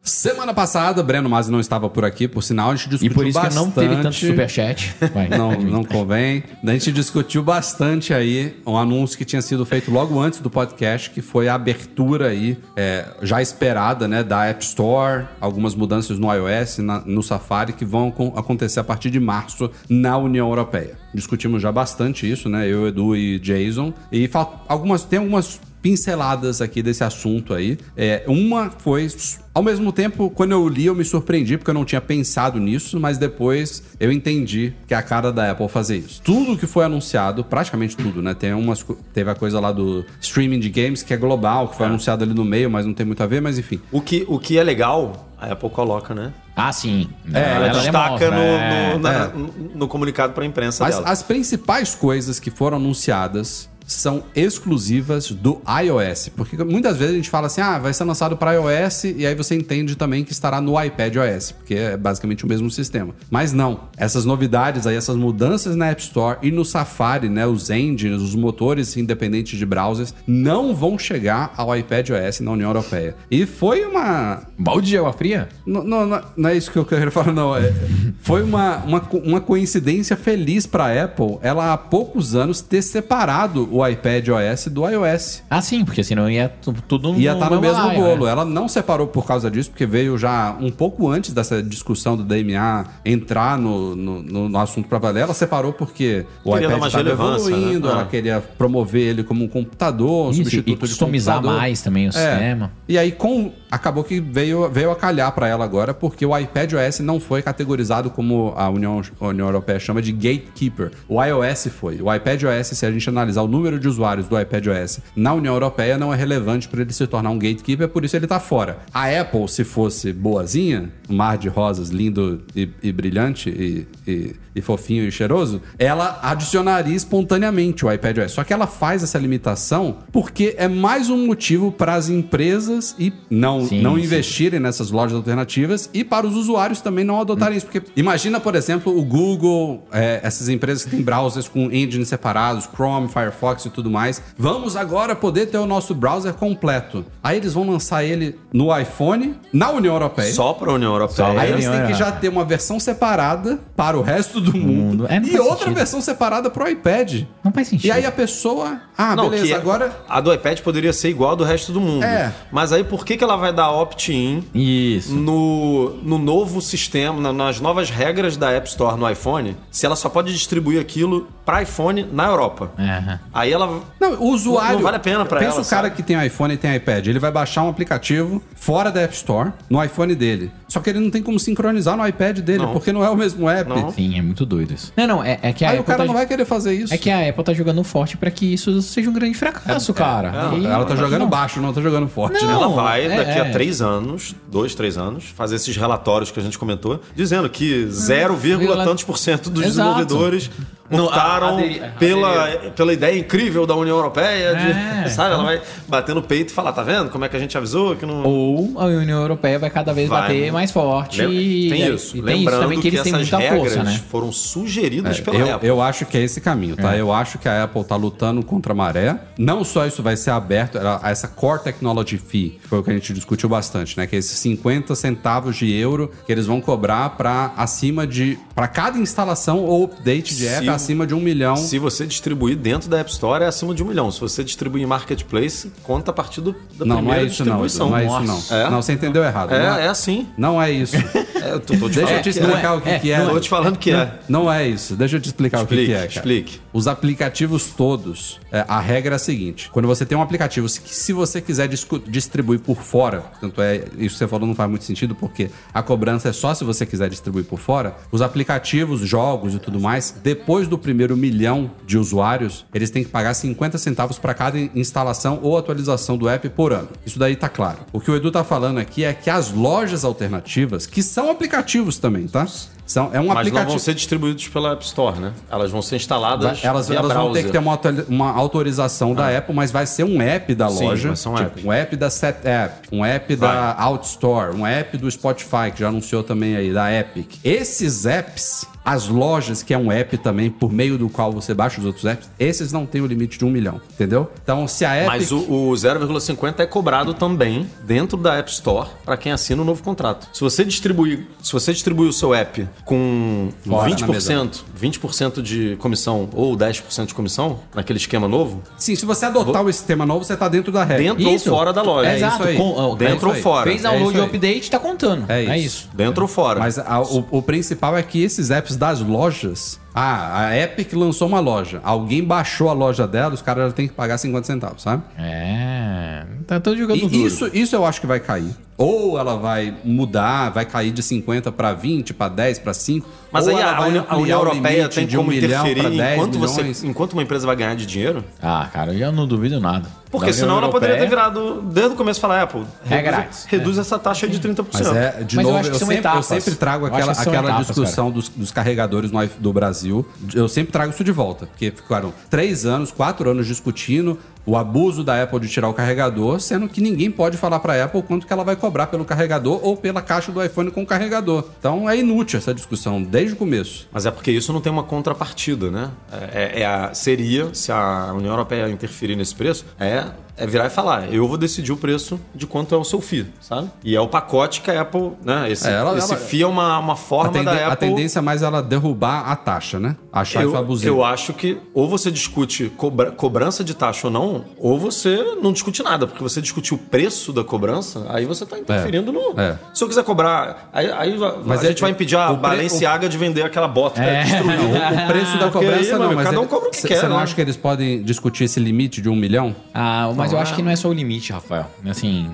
Semana passada, Breno Masi não estava por aqui, por sinal, a gente E discutiu por isso que bastante. não teve tanto superchat. Vai. Não, não convém. A gente discutiu bastante aí um anúncio que tinha sido feito logo antes do podcast, que foi a abertura aí, é, já esperada, né, da App Store, algumas mudanças no iOS, na- no Safari, que vão acon- acontecer a partir de março na União Europeia. Discutimos já bastante isso, né, eu, Edu e Jason, e algumas, tem algumas pinceladas aqui desse assunto aí. É, uma foi. Ao mesmo tempo, quando eu li, eu me surpreendi, porque eu não tinha pensado nisso, mas depois eu entendi que é a cara da Apple fazer isso. Tudo que foi anunciado, praticamente tudo, né? Tem umas, teve a coisa lá do streaming de games, que é global, que foi anunciado ali no meio, mas não tem muito a ver, mas enfim. O que, o que é legal, a Apple coloca, né? Ah, sim. Ela, destaca demonstra, no, é. no, na- É. no comunicado pra imprensa Mas dela. as principais coisas que foram anunciadas são exclusivas do iOS. Porque muitas vezes a gente fala assim, ah, vai ser lançado para iOS, e aí você entende também que estará no iPad OS, porque é basicamente o mesmo sistema. Mas não, essas novidades aí, essas mudanças na App Store e no Safari, né, os engines, os motores independentes de browsers, não vão chegar ao iPad OS na União Europeia. E foi uma, Balde de água fria? não, não, não- é isso que eu quero falar, não. É- foi uma, uma, uma coincidência feliz para a Apple ela há poucos anos ter separado o iPad OS do iOS. Ah, sim, porque senão ia tu- tudo Ia estar no mesmo balaio, bolo. né? Ela não separou por causa disso, porque veio já um pouco antes dessa discussão do DMA entrar no, no, no- no assunto para valer. Ela separou porque o Queria iPad estava relevância, evoluindo, né? ela Ah. queria promover ele como um computador, um Isso, substituto e de customizar mais também o É. sistema. E aí com acabou que veio, veio a calhar para ela agora, porque o iPad OS não foi categorizado como a União, a União Europeia chama de gatekeeper. O iOS foi. O iPad OS, se a gente analisar o número de usuários do iPad OS na União Europeia, não é relevante para ele se tornar um gatekeeper, por isso ele tá fora. A Apple, se fosse boazinha, mar de rosas lindo e, e brilhante e, e- e fofinho e cheiroso, ela adicionaria espontaneamente o iPad OS. Só que ela faz essa limitação porque é mais um motivo para as empresas e não não, Sim, não sim. investirem nessas lojas alternativas e para os usuários também não adotarem isso. Porque imagina, por exemplo, o Google, é, essas empresas que têm browsers com engines separados, Chrome, Firefox e tudo mais. Vamos agora poder ter o nosso browser completo. Aí eles vão lançar ele no iPhone, na União Europeia. Só pra União Europeia. Aí eles têm que já ter uma versão separada para o resto do mundo, É, não e outra sentido. versão separada para o iPad. Não faz sentido. E aí a pessoa, ah, Não, beleza, que é- agora A do iPad poderia ser igual a do resto do mundo. É. Mas aí por que, que ela vai dar opt-in Isso. no, no novo sistema, na- nas novas regras da App Store no iPhone, se ela só pode distribuir aquilo para iPhone na Europa? Aham. Aí ela. Não, o usuário. Não- não vale a pena pra Pensa ela, o cara sabe? que tem iPhone e tem iPad. Ele vai baixar um aplicativo fora da App Store, no iPhone dele. Só que ele não tem como sincronizar no iPad dele, Não. porque não é o mesmo app. Não. Sim, é muito doido isso. Não, não, é, é que a Aí o Apple cara tá, não vai querer fazer isso. É que a Apple tá jogando forte pra que isso seja um grande fracasso, cara. é, E- Ela tá jogando não. baixo, não tá jogando forte. Não. né? Ela vai, é, daqui a é. três anos, dois, três anos, fazer esses relatórios que a gente comentou, dizendo que 0, vírgula- tantos por cento dos Exato. desenvolvedores Optaram aderi- pela, pela ideia incrível da União Europeia. De, É. sabe? Ela vai bater no peito e falar: tá vendo como é que a gente avisou que não. Ou a União Europeia vai cada vez Vai. bater mais forte. Lem- e, tem isso. E tem isso Lembrando também que eles têm essas muita regras força, né? foram sugeridas pela É, Eu, Apple. eu acho que é esse caminho, tá? Eu acho que a Apple tá lutando contra a maré. Não só isso vai ser aberto, essa Core Technology Fee, que foi o que a gente discutiu bastante, né? Que é esses 50 centavos de euro que eles vão cobrar para acima de. para cada instalação ou update de app acima de um milhão. Se você distribuir dentro da App Store, é acima de um milhão. Se você distribuir em Marketplace, conta a partir do, da não, não primeira é isso, não. distribuição. Não é isso, não. É? Não, você entendeu errado. É, não é assim. Não é isso. É, eu tô, tô te Deixa eu te que explicar é. o que, é, que é. Tô te falando que é. Não é isso. Deixa eu te explicar o que, Explique, que é. Cara. explique. Os aplicativos todos, é, a regra é a seguinte: quando você tem um aplicativo, se, se você quiser distribuir por fora, tanto é isso que você falou não faz muito sentido, porque a cobrança é só se você quiser distribuir por fora. Os aplicativos, jogos e tudo mais, depois do primeiro milhão de usuários, eles têm que pagar 50 centavos para cada instalação ou atualização do app por ano. Isso daí tá claro. O que o Edu tá falando aqui é que as lojas alternativas, que são aplicativos também, tá? São, é um Mas não aplicativo. vão ser distribuídos pela App Store, né? Elas vão ser instaladas Elas, via elas vão ter que ter uma, uma autorização da Apple, mas vai ser um app da Sim, loja. vai um tipo, app. um app da Set App, um app da OutStore, um app do Spotify, que já anunciou também aí, da Epic. Esses apps, as lojas, que é um app também, por meio do qual você baixa os outros apps, esses não têm o limite de um milhão, entendeu? Então, se a Epic... Mas o, o 0,50 é cobrado também dentro da App Store para quem assina o novo contrato. Se você distribuir, se você distribuir o seu app com Fora, na 20%, 20% de comissão ou 10% de comissão naquele esquema novo, Sim, se você adotar o sistema novo, você tá dentro da regra. dentro Isso. ou fora da loja. É Exato. isso aí. com- É Dentro isso ou fora. Fez É download isso e update, tá contando. É É isso. isso. Dentro ou fora. Mas a- o, o principal é que esses apps das lojas. Ah, a Epic lançou uma loja. Alguém baixou a loja dela, os caras já têm que pagar 50 centavos, sabe? É. Tá todo jogando E duro. isso, isso eu acho que vai cair. Ou ela vai mudar, vai cair de 50 para 20, para 10, para 5. Mas ou aí ela a, vai União- a União Europeia tem de como um milhão interferir pra 10 enquanto, você, milhões. enquanto uma empresa vai ganhar de dinheiro? Ah, cara, eu já não duvido nada. Porque Da senão União ela poderia ter virado, desde o começo, falar, Apple, É reduz, grátis. reduz essa taxa de 30%. Mas é, de Mas eu novo, eu, que são sempre, eu sempre trago Eu aquela, que são aquela etapas, discussão dos, dos carregadores no, do Brasil. Eu sempre trago isso de volta. Porque ficaram três anos, quatro anos discutindo o abuso da Apple de tirar o carregador, sendo que ninguém pode falar para a Apple quanto que ela vai cobrar pelo carregador ou pela caixa do iPhone com o carregador. Então é inútil essa discussão desde o começo. Mas é porque isso não tem uma contrapartida, né? É, é a, seria, se a União Europeia interferir nesse preço, é, é virar e falar, eu vou decidir o preço de quanto é o seu FII, sabe? E é o pacote que a Apple, né? Esse, É, ela- esse ela- FII é uma, uma A, forma tende- da a Apple... tendência é mais ela derrubar a taxa, né? Achar isso Eu, abusivo. eu acho que ou você discute cobra- cobrança de taxa ou não, ou você não discute nada, porque você discutir o preço da cobrança, aí você está interferindo no. é. Se eu quiser cobrar, aí, aí Mas a é- gente vai impedir a o pre- Balenciaga de vender aquela bota é. destruir. O preço da aí, cobrança meu não, mas cada um ele- cobra o que cê- quer, Você não né? acha que eles podem discutir esse limite de um milhão? Ah, mas eu acho que não é só o limite, Rafael. Assim,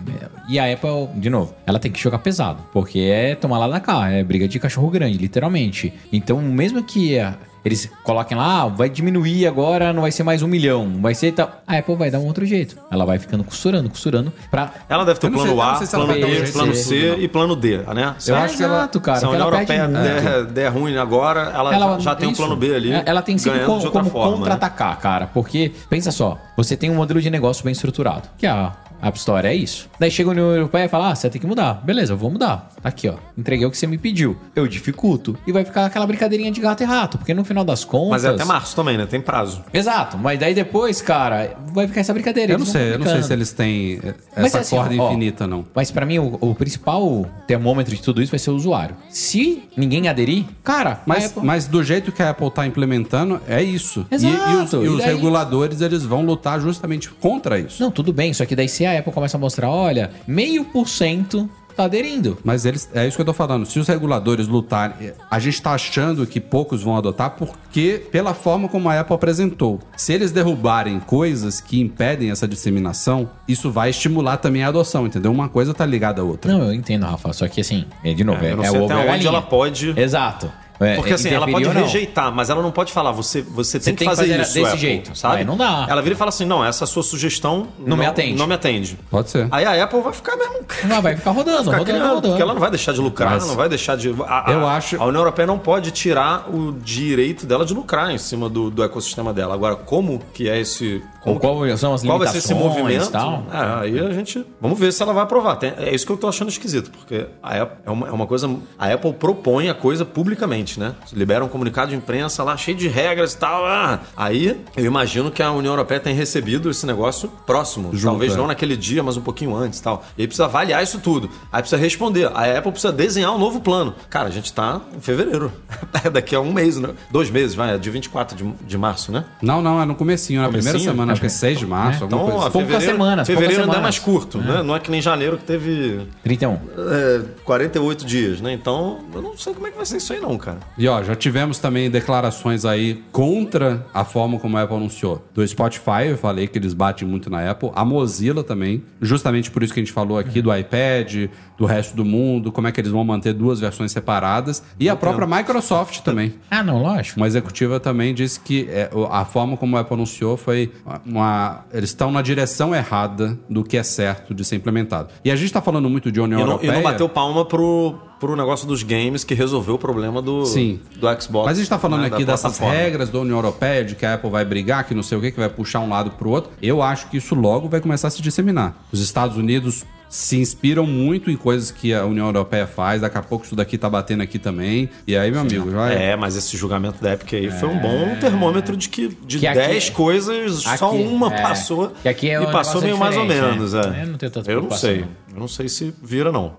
e a Apple, de novo, ela tem que jogar pesado. Porque é tomar lá da cá, é briga de cachorro grande, literalmente. Então, mesmo que é, eles coloquem lá, ah, vai diminuir agora, não vai ser mais um milhão, vai ser tal. A Apple vai dar um outro jeito. Ela vai ficando costurando, costurando, pra. Ela deve ter não plano sei- A, plano um B, jeito plano C e plano D, né? Eu acho que ela- Exato, cara. Se a União Europeia der, der ruim agora, ela, Ela- já, já tem um plano B ali. É, Ela tem sempre como, como né? contra-atacar, cara. Porque, pensa só, você tem um modelo de negócio bem estruturado, que é a, App Store, é isso. Daí chega a União Europeia e fala: ah, você tem que mudar. Beleza, eu vou mudar. Tá aqui, ó. Entreguei o que você me pediu. Eu dificulto. E vai ficar aquela brincadeirinha de gato e rato, porque no final das contas. Mas é até março também, né? Tem prazo. Exato, mas daí depois, cara, vai ficar essa brincadeira. Eu não sei, eu não sei se eles têm eh, Mas essa assim, corda ó, infinita, não. Mas pra mim, o, o principal termômetro de tudo isso vai ser o usuário. Se ninguém aderir, cara, Mas, Apple- mas do jeito que a Apple tá implementando, é isso. E- e, os, Exato, e e os daí- reguladores, eles vão lutar justamente contra isso. Não, tudo bem, só que daí se a Apple começa a mostrar, olha, meio por cento tá aderindo. Mas eles, é isso que eu tô falando. Se os reguladores lutarem, a gente tá achando que poucos vão adotar porque pela forma como a Apple apresentou. Se eles derrubarem coisas que impedem essa disseminação, isso vai estimular também a adoção, entendeu? Uma coisa tá ligada à outra. Não, eu entendo, Rafa, só que assim, é, de novo, é, eu não é sei o a onde ela pode. Exato. É, Porque assim, ela pode não. rejeitar, mas ela não pode falar, você, você tem, que, fazer, isso. desse Apple, jeito. sabe? Aí não dá. Ela vira e fala assim: não, essa sua sugestão Não me atende. Não me atende. Pode ser. Aí a Apple vai ficar mesmo. Não, vai ficar rodando, Ficar rodando, criando, rodando. porque ela não vai deixar de lucrar, Mas- não vai deixar de. a- a- Eu acho- A União Europeia não pode tirar o direito dela de lucrar em cima do, do ecossistema dela. Agora, como que é esse. Como qual são as qual vai ser esse movimento? tal. É, aí a gente. Vamos ver se ela vai aprovar. Tem- é isso que eu tô achando esquisito, porque a Apple é uma, é uma coisa. A Apple propõe a coisa publicamente, né? Libera um comunicado de imprensa lá cheio de regras e tal. ah. Aí eu imagino que a União Europeia tem recebido esse negócio próximo. Junto, talvez é. não naquele dia, mas um pouquinho antes e tal. E aí precisa avaliar isso tudo. Aí precisa responder. A Apple precisa desenhar um novo plano. Cara, a gente tá em fevereiro. É daqui a um mês, né? Dois meses, vai. É de 24 de, de março, né? Não, não, é no comecinho, na primeira Comecinho? semana, acho que é 6 de março, alguma Então, coisa ó, assim. Poucas fevereiro, semanas, fevereiro poucas ainda é mais curto, né? Não é que nem janeiro que teve 31. é, 48 dias, né? Então, eu não sei como é que vai ser isso aí não, cara. E ó, já tivemos também declarações aí contra a forma como a Apple anunciou. Do Spotify, eu falei que eles batem muito na Apple. A Mozilla também, justamente por isso que a gente falou aqui do iPad, do resto do mundo, como é que eles vão manter duas versões separadas. E a própria Microsoft também. Ah, não, lógico. Uma executiva também disse que é, o- a forma como a Apple anunciou foi uma. Eles estão na direção errada do que é certo de ser implementado. E a gente está falando muito de União E não, e Europeia. não bateu palma pro, pro negócio dos games que resolveu o problema do, Sim. do Xbox. Mas a gente tá falando né, aqui da dessas regras da União Europeia, de que a Apple vai brigar, que não sei o que, que vai puxar um lado pro outro. Eu acho que isso logo vai começar a se disseminar. Os Estados Unidos se inspiram muito em coisas que a União Europeia faz. Daqui a pouco isso daqui tá batendo aqui também. E aí, meu amigo, já é. É, mas esse julgamento da Epic aí foi um bom termômetro de que de Que aqui- 10 coisas, só aqui, uma é. passou. Que aqui é e passou meio mais ou menos, né? é. Eu não tenho tanta Eu não preocupação, sei. não. Eu não sei se vira, não.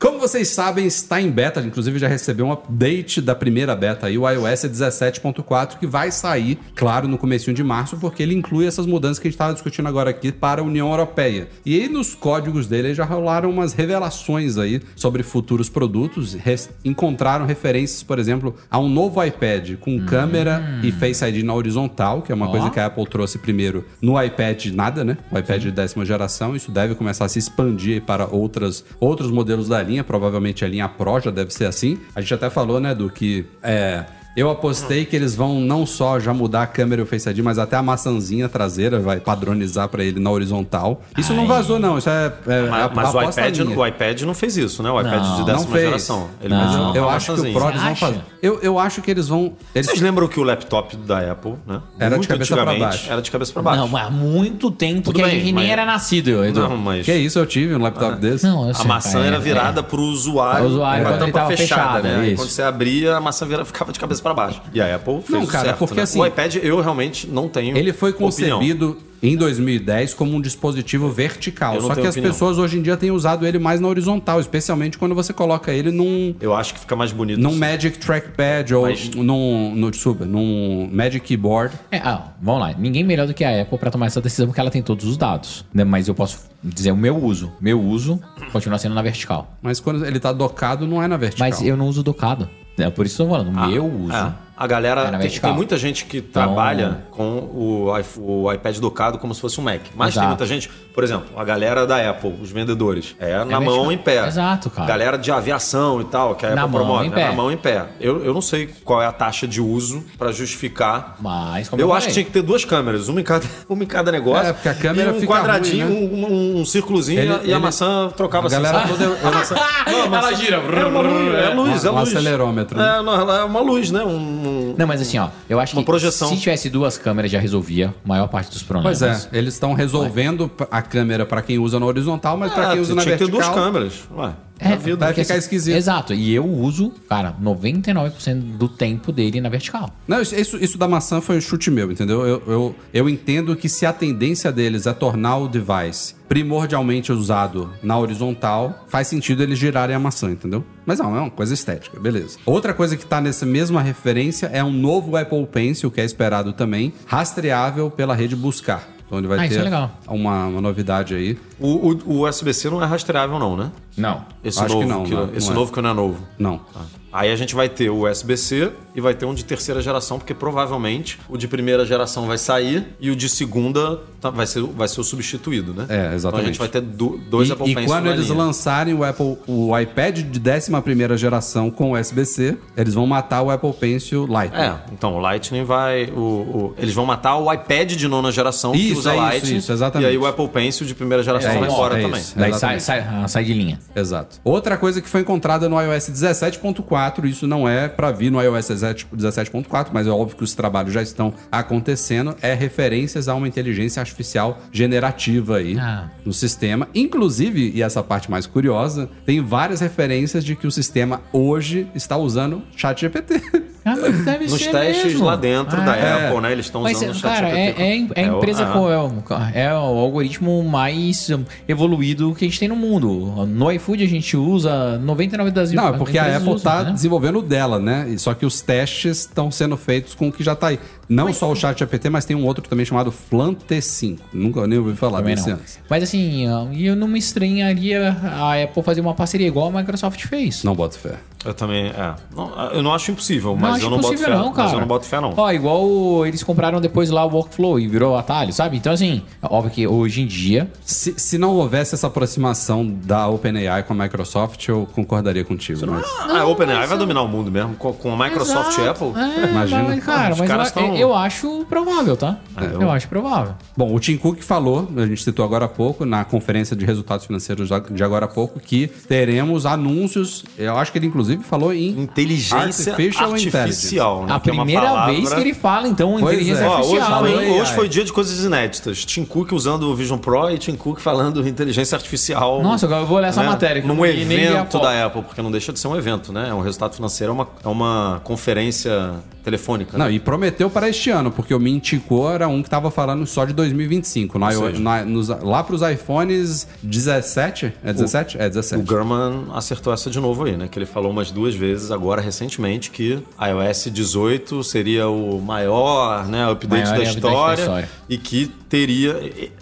Como vocês sabem, está em beta, inclusive já recebeu um update da primeira beta aí, o iOS 17.4, que vai sair, claro, no comecinho de março, porque ele inclui essas mudanças que a gente estava discutindo agora aqui para a União Europeia. E aí nos códigos dele já rolaram umas revelações aí sobre futuros produtos, res- encontraram referências, por exemplo, a um novo iPad com câmera e Face ID na horizontal, que é uma Ó. coisa que a Apple trouxe primeiro no iPad nada, né? O iPad de décima geração. Isso deve começar a se expandir para outras, outros modelos da linha. Provavelmente a linha Pro já deve ser assim. A gente até falou, né, do que é. Eu apostei que eles vão não só já mudar a câmera e o Face ID, mas até a maçãzinha traseira vai padronizar para ele na horizontal. Isso não vazou, não. Isso é. é Mas, a- mas o, iPad, minha. o iPad não fez isso, né? O iPad Não, de não décima fez. geração. Ele Não. Eu acho que o. Pro eles vão fazer. Eu, eu acho que eles vão. Eles Vocês lembram que o laptop da Apple, né? Era de muito cabeça pra antigamente, baixo. Era de cabeça pra baixo. Não, mas há muito tempo Tudo que a bem, gente mas- nem era nascido, Edu. Não, mas... Que isso, eu tive um laptop desse. Não, eu A maçã era é, virada pro usuário, Pro usuário com a quando ele tampa fechada, né? E quando você abria, a maçã ficava de cabeça pra baixo. E a Apple fez Não, cara, certo, porque né? assim- O iPad eu realmente não tenho Ele foi opinião. concebido em 2010 como um dispositivo vertical. Só que as opinião. pessoas hoje em dia têm usado ele mais na horizontal, especialmente quando você coloca ele num, Eu acho que fica mais bonito. num Magic Trackpad ou Mas- num, no, desculpa, num Magic Keyboard. É, ah, vamos lá. Ninguém melhor do que a Apple pra tomar essa decisão, porque ela tem todos os dados. né? Mas eu posso dizer o meu uso. Meu uso continua sendo na vertical. Mas quando ele tá docado, não é na vertical. Mas eu não uso docado. É por isso que eu tô falando. Ah, meu uso. É. A galera. É tem, tem muita gente que trabalha com o, o iPad docado como se fosse um Mac. Mas tem Exato. muita gente, por exemplo, a galera da Apple, os vendedores, é, na mão vertical. em pé. Exato, cara. Galera de aviação e tal, que a Na Apple mão promove, em né? pé. na mão em pé. Eu, eu não sei qual é a taxa de uso pra justificar. Mas, como Eu eu, acho que tinha que ter duas câmeras, uma em cada, uma em cada negócio. É, porque a câmera e um fica quadradinho, ruim, um, um- um círculozinho Ele- e a ele- maçã trocava A galera assim. toda-? A maçã- Não, a maçã- Ela gira. É uma luz, é luz, é Um luz. acelerômetro, né? É, não, ela é uma luz, né? Um um- Não, mas assim, ó, eu acho Uma que projeção. se tivesse duas câmeras já resolvia a maior parte dos problemas. Pois é, eles estão resolvendo a câmera pra quem usa na horizontal, mas pra Ah, quem usa na tinha que ter vertical... duas câmeras. Ué, É, vai ficar esquisito. Exato, e eu uso, cara, 99% do tempo dele na vertical. Não, isso, isso, isso da maçã foi um chute meu, entendeu? Eu, eu, eu entendo que se a tendência deles é tornar o device primordialmente usado na horizontal, faz sentido eles girarem a maçã, entendeu? Mas não, é uma coisa estética, beleza. Outra coisa que tá nessa mesma referência é um novo Apple Pencil, que é esperado também, rastreável pela rede Buscar. Então ele vai Ah, ter isso é legal. Uma, uma novidade aí. O, o, o USB-C não é rastreável, não, né? Não. Esse Acho novo. que não, não, esse não é. novo que não é novo. Não. Aí a gente vai ter o USB-C e vai ter um de terceira geração, porque provavelmente o de primeira geração vai sair e o de segunda tá- vai ser, vai ser o substituído, né? É, exatamente. Então a gente vai ter do- dois e, Apple e Pencil quando na eles linha. lançarem o Apple, o iPad de 11 geração com USB-C, eles vão matar o Apple Pencil Lightning. É, então o Lightning vai. O, o- eles vão matar o iPad de nona geração que Isso, usa é isso, Lightning. isso, exatamente. E aí o Apple Pencil de primeira geração É vai isso, embora é também. isso. Daí sai, sai, ah, sai de linha. Exato. Outra coisa que foi encontrada no iOS 17.4, isso não é pra vir no iOS 17 17.4, mas é óbvio que os trabalhos já estão acontecendo, é referências a uma inteligência artificial generativa aí Ah. no sistema. Inclusive, e essa parte mais curiosa, tem várias referências de que o sistema hoje está usando ChatGPT. Ah, mas deve Nos ser testes mesmo. lá dentro Ah, da é. Apple, né? Eles estão Mas, usando o cara, é, ChatGPT. é, é a o- empresa ah, com é, o- é o algoritmo mais evoluído que a gente tem no mundo. No iFood a gente usa 99 das Não, é porque a Apple está né? desenvolvendo o dela, né? Só que os testes estão sendo feitos com o que já tá aí. Não só o ChatGPT, mas tem um outro também chamado Flante 5. Nunca nem ouvi falar desse antes. Mas assim, e eu não me estranharia a Apple fazer uma parceria igual a Microsoft fez. Não boto fé. Eu também, é. Não, eu não acho impossível, Não mas acho eu não boto impossível fé. não, cara. Mas eu não boto fé, não. Ó, igual eles compraram depois lá o Workflow e virou atalho, sabe? Então assim, óbvio que hoje em dia... Se, se não houvesse essa aproximação da OpenAI com a Microsoft, eu concordaria contigo. Mas... Ah, a OpenAI vai dominar o mundo mesmo. Com, com a Microsoft e. Apple. É, Imagina. mas, cara, Os mas caras eu, tão- eu acho provável, tá? eu- eu... acho provável. Bom, o Tim Cook falou, a gente citou agora há pouco, na conferência de resultados financeiros de agora há pouco, que teremos anúncios. Eu acho que ele, inclusive, falou em Inteligência Artificial artificial, né? a Que é uma primeira palavra- vez que ele fala, então, Pois inteligência é. Ó, hoje, artificial. foi, hoje foi dia de coisas inéditas. Tim Cook usando o Vision Pro e Tim Cook falando inteligência artificial. Nossa, agora eu vou ler essa né? matéria. Num evento da Apple, porque não deixa de ser um evento, né? É um resultado financeiro, é uma, é uma conferência telefônica. Não, né? e prometeu para este ano, porque o Mintico era um que tava falando só de 2025. No Ou iO- seja- na- nos- lá pros iPhones 17. É 17? é 17. O Gurman acertou essa de novo aí, né? Que ele falou umas duas vezes agora recentemente que iOS 18 seria o maior, né, update, Maior da, update da história, história. e que teria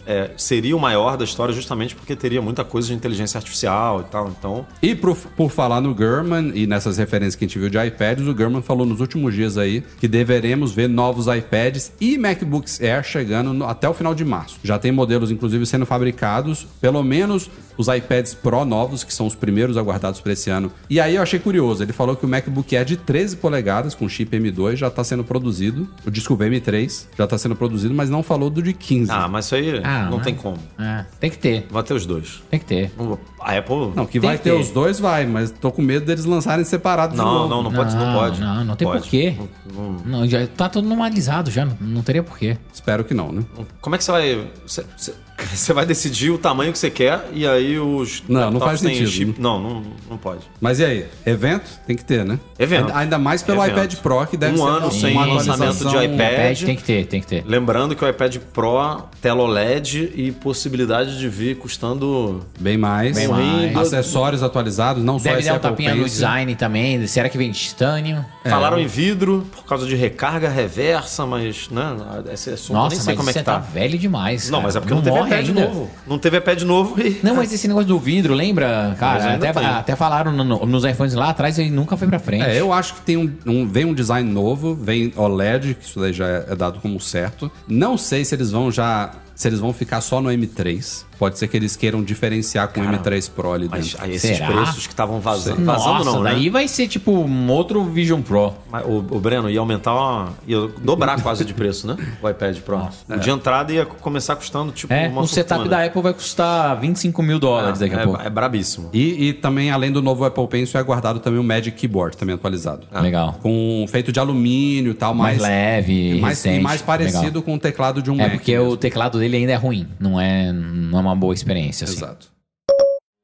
é, seria o maior da história justamente porque teria muita coisa de inteligência artificial e tal. Então, E por, por falar no Gurman e nessas referências que a gente viu de iPads, o Gurman falou nos últimos dias aí que deveremos ver novos iPads e MacBooks Air chegando no- até o final de março. Já tem modelos, inclusive, sendo fabricados, pelo menos os iPads Pro novos, que são os primeiros aguardados para esse ano. E aí eu achei curioso, ele falou que o MacBook Air de 13 polegadas, com chip M2, já está sendo produzido. O desculpa, M3 já está sendo produzido, mas não falou do de 15. Ah, mas isso aí Ah, não né? tem como. É, tem que ter, Vai ter os dois. tem que ter. A Apple Não, que Tem vai que ter ter. os dois, vai, mas tô com medo deles lançarem separados de Não, novo. não, não pode, não pode. Não, não tem Pode. porquê. Não- não- Não, já tá todo normalizado já, não, não teria porquê. Espero que não, né? Como é que você vai. Você, você- você vai decidir o tamanho que você quer e aí os. Não, não faz sentido, chip- Não, não, não pode. Mas e aí? Evento? Tem que ter, né? Evento. Ainda- mais pelo Evento. iPad Pro, que deve Um ser ano uma sem lançamento de iPad. iPad tem que ter, tem que ter. Lembrando que o iPad Pro, tela OLED e possibilidade de vir custando. Bem mais. Bem mais. Acessórios atualizados, não só Deve esse dar um Apple tapinha no design também. Será que vem de titânio? É. Falaram em vidro por causa de recarga reversa, mas, né? Esse assunto Nossa, nem sei mas como é você que tá tá. velho demais. Não, cara. mas é porque não, teve morre iPad ainda. novo. Não teve iPad novo e. Não, mas esse negócio do vidro, lembra? Cara, até, tem. até falaram no- no- nos iPhones lá atrás e nunca foi pra frente. É, eu acho que tem um, um- vem um design novo, vem OLED, que isso daí já é, é dado como certo. Não sei se eles vão já. Se eles vão ficar só no M3. Pode ser que eles queiram diferenciar com o M3 Pro ali Mas dentro. aí esses Será? preços que estavam vazando. Vazando Nossa, não, né? daí vai ser tipo um outro Vision Pro. Mas O, o Breno ia aumentar, uma, ia dobrar quase de preço, né? O iPad Pro. O de entrada ia começar custando tipo É, uma o setup fortuna. da Apple vai custar 25 mil dólares daqui a é, pouco. é brabíssimo. E, e também, além do novo Apple Pencil, é guardado também o Magic Keyboard, também atualizado. Legal. Com feito de alumínio e tal, Mais mais, leve, e mais, e recente. mais parecido Legal. com o teclado de um É Mac. porque mesmo. o teclado dele ainda é ruim. Não é, não é uma boa experiência. Assim. Exato.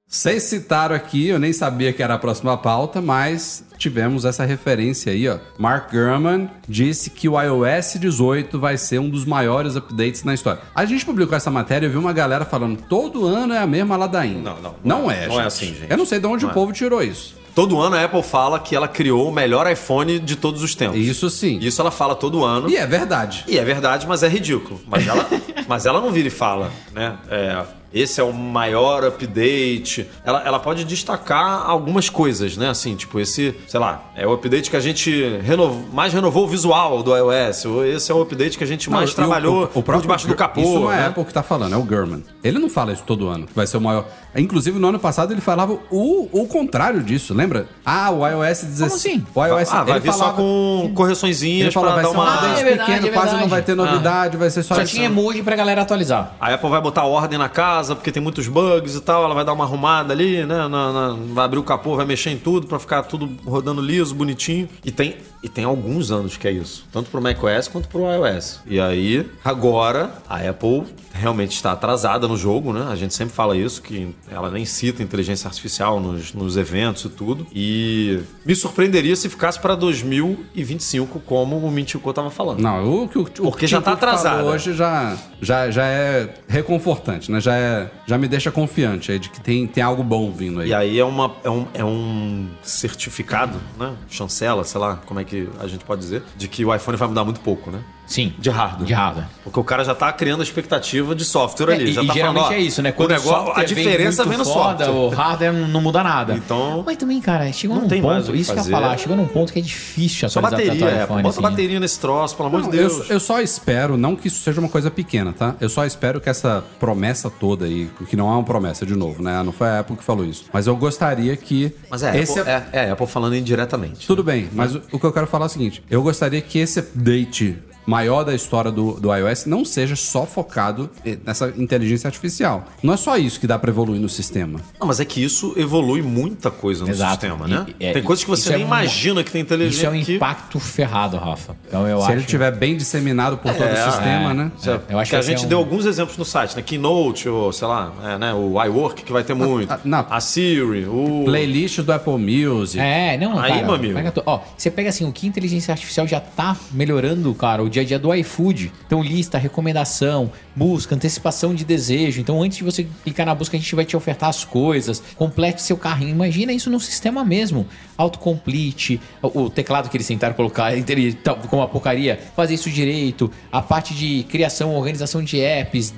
Vocês citaram aqui, eu nem sabia que era a próxima pauta, mas tivemos essa referência aí, ó. Mark Gurman disse que o iOS 18 vai ser um dos maiores updates na história. A gente publicou essa matéria e viu uma galera falando todo ano é a mesma ladainha. Não, não, Não, não é, é- não é assim, gente. Eu não sei de onde Não o é. povo tirou isso. Todo ano a Apple fala que ela criou o melhor iPhone de todos os tempos. Isso sim. Isso ela fala todo ano. E é verdade. E é verdade, mas é ridículo. Mas ela, mas ela não vira e fala, né? É, esse é o maior update. Ela, ela pode destacar algumas coisas, né? Assim, tipo, esse, sei lá, é o update que a gente renov, mais renovou o visual do iOS. Ou esse é o update que a gente mais Não, e trabalhou o, o por próprio debaixo do capô. Isso não é né? a Apple que tá falando, é o Gurman. Ele não fala isso todo ano, que vai ser o maior. Inclusive, no ano passado, ele falava o, o contrário disso, lembra? Ah, o iOS 16. Como assim? O iOS, ah, vai ele vir só falava, com Ele correçõezinhas pra vai dar ser um uma... update Ah, é verdade, pequeno, é quase não vai ter novidade, vai ser só Só isso. tinha emoji pra galera atualizar. A Apple vai botar ordem na casa, porque tem muitos bugs e tal. Ela vai dar uma arrumada ali, né? na- na- vai abrir o capô, vai mexer em tudo pra ficar tudo rodando liso, bonitinho. E tem, e tem alguns anos que é isso. Tanto pro macOS quanto pro iOS. E aí, agora, a Apple realmente está atrasada no jogo, né? A gente sempre fala isso, que ela nem cita inteligência artificial nos, nos eventos e tudo. E me surpreenderia se ficasse pra 2025, como o Mintico tava falando. Não, o que o, o Porque que já tá atrasada. Hoje já, já, já é reconfortante, né? Já, é, já me deixa confiante aí de que tem, tem algo bom vindo aí. E aí é, uma, é, um, é um certificado, né? Chancela, sei lá, como é que a gente pode dizer, de que o iPhone vai mudar muito pouco, né? Sim. De hardware. De hardware. Porque o cara já tá criando a expectativa de software ali. É, e, já e tá geralmente falando, ó, é isso, né? o Quando o negócio, software a diferença vem, muito no foda, software. O hardware não muda nada. Então- Mas também, cara, chegou Não num ponto. Isso que eu ia falar, chegou num ponto que é difícil Só atualizar bateria, teu é. Bota assim. bateria nesse troço, pelo amor Não, de eu, Deus. eu só espero, não que isso seja uma coisa pequena, tá? Eu só espero que essa promessa toda aí, que não é uma promessa de novo, né? Não foi a Apple que falou isso. Mas eu gostaria que. Mas é, esse Apple, é, é a Apple falando indiretamente. Tudo bem, mas o, o que eu quero falar é o seguinte: eu gostaria que esse update maior da história do, do iOS não seja só focado nessa inteligência artificial. Não é só isso que dá pra evoluir no sistema. Não, mas é que isso evolui muita coisa no Exato. sistema, né? e- é, tem coisas que você é nem um- imagina que tem inteligência. Isso é um que... impacto ferrado, Rafa. Então eu Se acho. ele estiver bem disseminado por todo o É, sistema, é. né? É- eu acho que a que vai gente um- deu alguns exemplos no site, né? Keynote, ou sei lá, é, né? o iWork, que vai ter muito. ah, não. A Siri, o. Playlist do Apple Music. É, não, Aí, cara. meu amigo. pega to- Ó, você pega assim, o que a inteligência artificial já tá melhorando, cara, o dia a dia do iFood. Então, lista, recomendação, busca, antecipação de desejo. Então, antes de você clicar na busca, a gente vai te ofertar as coisas. Complete seu carrinho. Imagina isso no sistema mesmo. Autocomplete, o teclado que eles tentaram colocar tá, com uma porcaria, fazer isso direito. A parte de criação, organização de apps,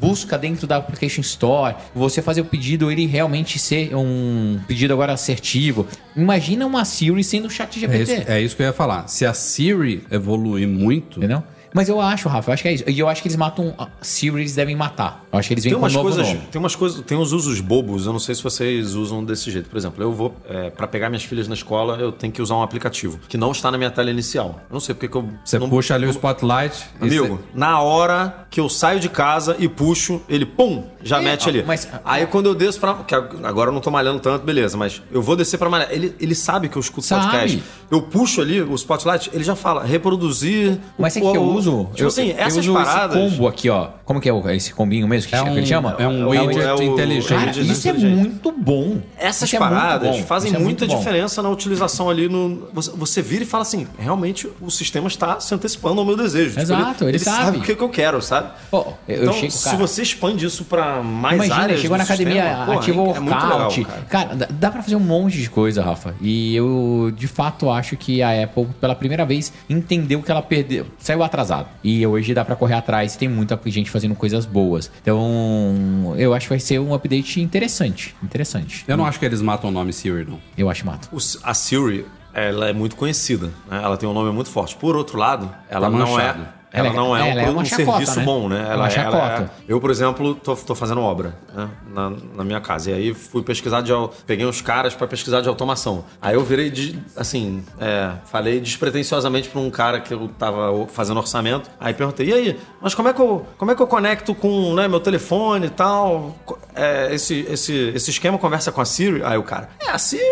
busca dentro da Application Store, você fazer o pedido, ele realmente ser um pedido agora assertivo. Imagina uma Siri sendo o chat É GPT. isso, é isso que eu ia falar. Se a Siri evoluir muito, Entendeu? Mas eu acho, Rafa, eu acho que é isso. E eu acho que eles matam. A Siri, eles devem matar. Eu acho que eles vêm Tem com um umas, novo coisas, nome. tem umas coisas, tem uns usos bobos, eu não sei se vocês usam desse jeito. Por exemplo, eu vou, é, para pegar minhas filhas na escola, eu tenho que usar um aplicativo, que não está na minha tela inicial. Eu não sei porque que eu. você não, puxa ali o spotlight. Amigo, na hora que eu saio de casa e puxo, ele pum, já É, mete ali. mas- Aí quando eu desço pra. Que agora eu não tô malhando tanto, beleza, mas eu vou descer pra malhar. Ele, ele sabe que eu escuto Sabe. podcast. Eu puxo ali o spotlight, ele já fala, reproduzir. Mas o- é que eu o- uso. Tipo eu, assim, eu essas uso paradas. Esse combo aqui, ó. Como que é o- esse combinho mesmo que, É que um- ele chama? é um É widget é o- inteligente. Cara, isso é muito bom. Essas Isso é paradas bom. fazem é muita muito bom. diferença na utilização ali no. Você, você vira e fala assim: realmente o sistema está se antecipando ao meu desejo. Tipo, Exato, ele sabe. o que, que eu quero, sabe? Pô, eu então, chego, se você expande isso para mais Imagina, áreas. chegou na academia, sistema, porra, ativa o é legal, workout. cara. cara, dá, dá pra fazer um monte de coisa, Rafa. E eu, de fato, acho que a Apple, pela primeira vez, entendeu que ela perdeu. Saiu atrasado. E hoje dá pra correr atrás. Tem muita gente fazendo coisas boas. Então, eu acho que vai ser um update interessante. Interessante. Eu não acho que eles matam o nome Siri, não. Eu acho mato. O- a Siri, ela é muito conhecida, né? ela tem um nome muito forte. Por outro lado, ela Tá não é. Ela, Ela é- não é, ela um, é um chacota, serviço né? bom, né? É Ela, ela chacota. é- eu, por exemplo, tô, tô fazendo obra né? na, na minha casa. E aí fui pesquisar de. Peguei uns caras pra pesquisar de automação. Aí eu virei de. Assim, é, falei despretensiosamente pra um cara que eu tava fazendo orçamento. Aí perguntei, e aí, mas como é que eu, como é que eu conecto com né, meu telefone e tal? É, esse, esse, esse esquema conversa com a Siri? Aí o cara, é, a Siri,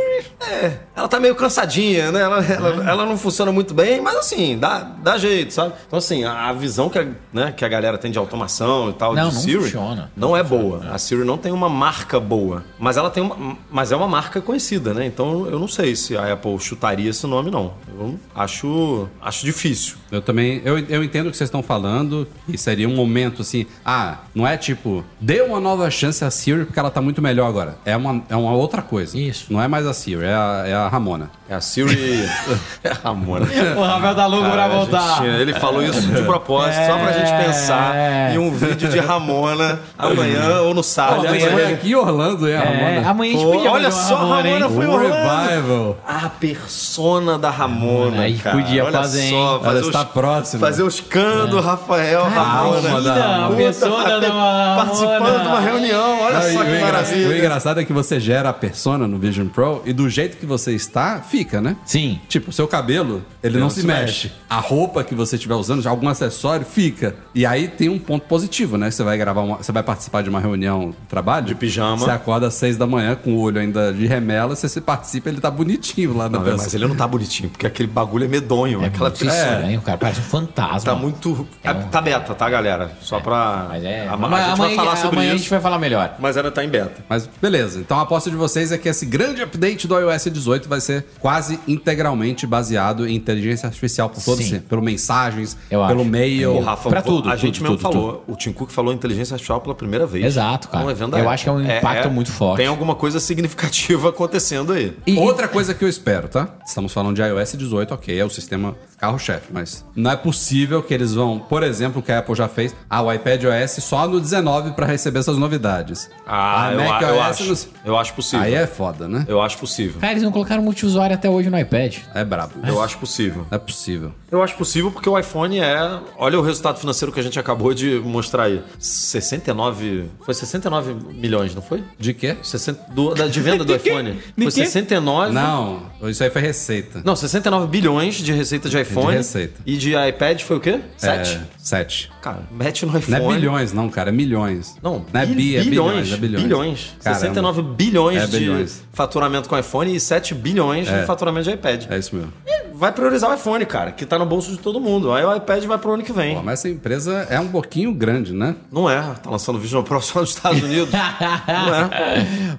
é, ela tá meio cansadinha, né? Ela, ela, ela não funciona muito bem, mas assim, dá, dá jeito, sabe? Então, assim, a, a visão que a, né, que a galera tem de automação e tal Não, de não Siri funciona. não é boa. A Siri não tem uma marca boa, mas ela tem uma, mas é uma marca conhecida, né? Então eu não sei se a Apple chutaria esse nome não. Eu acho acho difícil. Eu também, eu, eu entendo o que vocês estão falando, e seria um momento assim, ah, não é tipo, dê uma nova chance à Siri porque ela tá muito melhor agora. É uma, é uma outra coisa. Isso. Não é mais a Siri, é a, é a Ramona. É a Siri é a Ramona. O Rafael tá louco pra voltar. gente- ele falou isso de propósito, só pra gente pensar É. em um vídeo de Ramona amanhã ou no sábado. Aliás, Ele- foi aqui em Orlando, É, Ramona? amanhã a gente Pô, podia olha só, Ramona, hein? Ramona foi Um Orlando. revival. A persona da Ramona, Aí cara. podia Olha fazer, só, Ela fazer está os, próxima. Fazer os canos do Rafael, Ramona. alma da Imagina, a Ramona. persona da Ramona. Participando de uma reunião, olha Não, e só o, que maravilha. o engraçado é que você gera a persona no Vision Pro e do jeito que você está, fica, né? Sim. Tipo, o seu cabelo, ele não, se, mexe. A roupa que você estiver usando, algum acessório, fica. E aí tem um ponto positivo, né? Você vai gravar uma, você vai participar de uma reunião de trabalho. De pijama. Você acorda às seis da manhã com o olho ainda de remela, você se participa, ele tá bonitinho lá na Não, pessoa. mas ele não tá bonitinho, porque aquele bagulho é medonho. É aquela muito persona. estranho, cara. Parece um fantasma. Tá muito. É um- Tá beta, tá, galera? Só pra. Mas é. A, a Amanhã- gente vai falar sobre amanhã a isso. gente vai falar melhor. Mas ela tá em beta. Mas beleza, então a aposta de vocês é que esse grande update do iOS 18 vai ser quase integralmente baseado em inteligência artificial por todo Sim. sim. pelo mensagens, Eu pelo acho. mail. O Rafa, pra tudo, a tudo, gente mesmo tudo, falou. O Tim Cook falou inteligência artificial pela primeira vez. Exato, cara. Num evento da Eu acho que é um impacto muito forte. Tem alguma coisa significativa acontecendo aí. E- Outra coisa que eu espero, tá? Estamos falando de iOS 18, ok, é o sistema carro-chefe, mas não é possível que eles vão, por exemplo, o que a Apple já fez, ah, o iPad OS só no 19 para receber essas novidades. Ah, A eu, Mac a- eu OS acho. nos- Eu acho possível. Aí é foda, né? Eu acho possível. Cara, eles não colocaram multiusuário até hoje no iPad. É brabo. Eu acho possível. É possível. Eu acho possível porque o iPhone é. Olha o resultado financeiro que a gente acabou de mostrar aí. 69. Foi 69 milhões, não foi? De quê? 60, do- da, de venda do iPhone. De Foi quê? 69. Não, isso aí foi receita. Não, 69 bilhões de receita de iPhone. Receita. E de iPad foi o quê? 7? É, sete. Cara, mete no Não iPhone. é bilhões, não, cara, é milhões. Não, não é bi, é bilhões, é bilhões. bilhões. Caramba. 69 bilhões É, de bilhões. faturamento com iPhone e 7 bilhões de faturamento de iPad. É isso mesmo. Vai priorizar o iPhone, cara, que tá no bolso de todo mundo. Aí o iPad vai pro ano que vem. Pô, mas essa empresa é um pouquinho grande, né? Não é, tá lançando Vision Pro só nos Estados Unidos. Não é.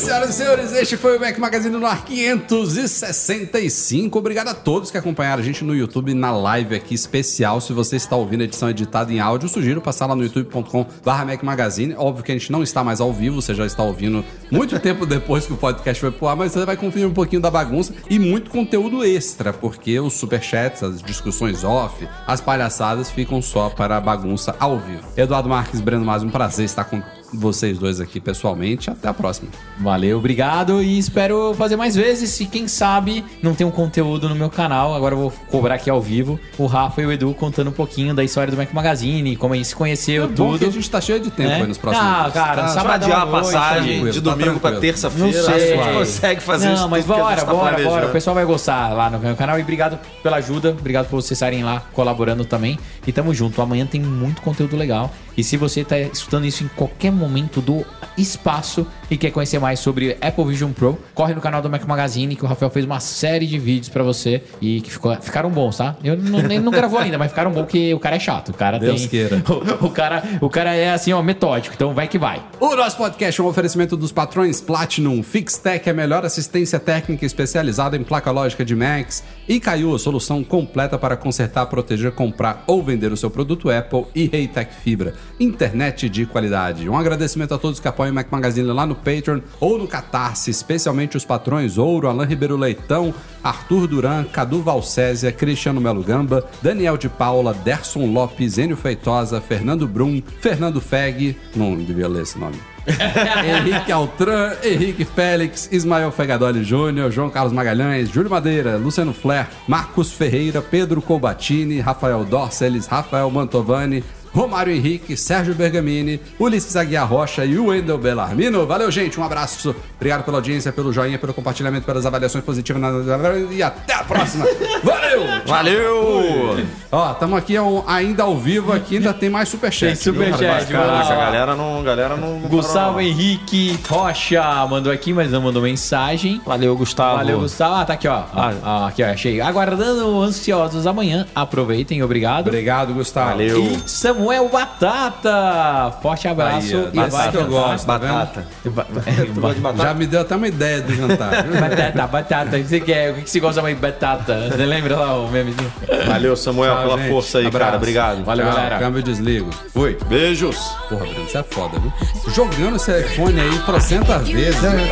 Senhoras e senhores. Este foi o Mac Magazine no ar 565. Obrigado a todos que acompanharam a gente no YouTube na live aqui especial. Se você está ouvindo a edição editada em áudio, sugiro passar lá no youtube.com/barra Mac Magazine. Óbvio que a gente não está mais ao vivo, você já está ouvindo muito tempo depois que o podcast foi pro ar, mas você vai conferir um pouquinho da bagunça e muito conteúdo extra, porque os superchats, as discussões off, as palhaçadas ficam só para a bagunça ao vivo. Eduardo Marques, Breno Mais, um prazer estar com vocês dois aqui pessoalmente. Até a próxima. Valeu, obrigado e espero fazer mais vezes. E quem sabe não tem um conteúdo no meu canal. Agora eu vou cobrar aqui ao vivo o Rafa e o Edu contando um pouquinho da história do Mac Magazine, como a gente se conheceu, É bom que tudo. a gente tá cheio de tempo É? aí nos próximos Ah, cara, Tá- sábado Pra adiar a passagem tranquilo, de tá domingo pra tranquilo. terça-feira, Não sei. a gente consegue fazer não, isso mas tudo que a bora, gente tá bora, bora. planejando. O pessoal vai gostar lá no meu canal. E obrigado pela ajuda. Obrigado por vocês estarem lá colaborando também. E tamo junto. Amanhã tem muito conteúdo legal. E se você tá escutando isso em qualquer momento do espaço e quer conhecer mais sobre Apple Vision Pro, corre no canal do Mac Magazine que o Rafael fez uma série de vídeos pra você e que ficou, ficaram bons, tá? Eu não, ele não gravou ainda, mas ficaram bons porque o cara é chato. O cara Deus tem. queira. O, o cara, o cara é assim, ó, metódico. Então vai que vai. O nosso podcast é um oferecimento dos patrões Platinum, Fixtech, a melhor assistência técnica especializada em placa lógica de Macs, e Caiu, a solução completa para consertar, proteger, comprar ou vender o seu produto Apple, e Reitec Fibra, internet de qualidade. Um agradecimento a todos que apoiam o Mac Magazine lá no Patreon ou no Catarse, especialmente os patrões Ouro, Alain Ribeiro Leitão, Arthur Duran, Cadu Valcésia, Cristiano Melo Gamba, Daniel de Paula, Derson Lopes, Enio Feitosa, Fernando Brum, Fernando Feg, não devia ler esse nome. Henrique Altran, Henrique Félix, Ismael Fegadoli Júnior, João Carlos Magalhães, Júlio Madeira, Luciano Flair, Marcos Ferreira, Pedro Colbatini, Rafael Dorceles, Rafael Mantovani, Romário Henrique, Sérgio Bergamini, Ulisses Aguiar Rocha e o Wendel Bellarmino. Valeu, gente. Um abraço. Obrigado pela audiência, pelo joinha, pelo compartilhamento, pelas avaliações positivas. E até a próxima. Valeu! Valeu! Ó, estamos aqui ainda ao vivo aqui, ainda tem mais superchat. Tem superchat, mano. essa galera não, galera não. Gustavo não. Henrique Rocha mandou aqui, mas não mandou mensagem. Valeu, Gustavo. Valeu, Gustavo. Ah, tá aqui, ó. Ah, ah, aqui, ó. Achei. Aguardando ansiosos amanhã. Aproveitem, obrigado. Obrigado, Gustavo. Valeu. E Samuel Batata. Forte abraço. Aí, e desse vai que eu gosto, tá? Batata. Ba- Já me deu até uma ideia do jantar. Batata, batata. O que você quer? O que você gosta mais de batata? Você lembra lá o memezinho? Valeu, Samuel, Tchau, pela gente. força aí, Abraço. cara. Obrigado. Valeu, Tchau, galera. Câmbio e desligo. Fui. Beijos. Porra, Bruno, você é foda, viu? Jogando esse iPhone aí trocentas vezes. né?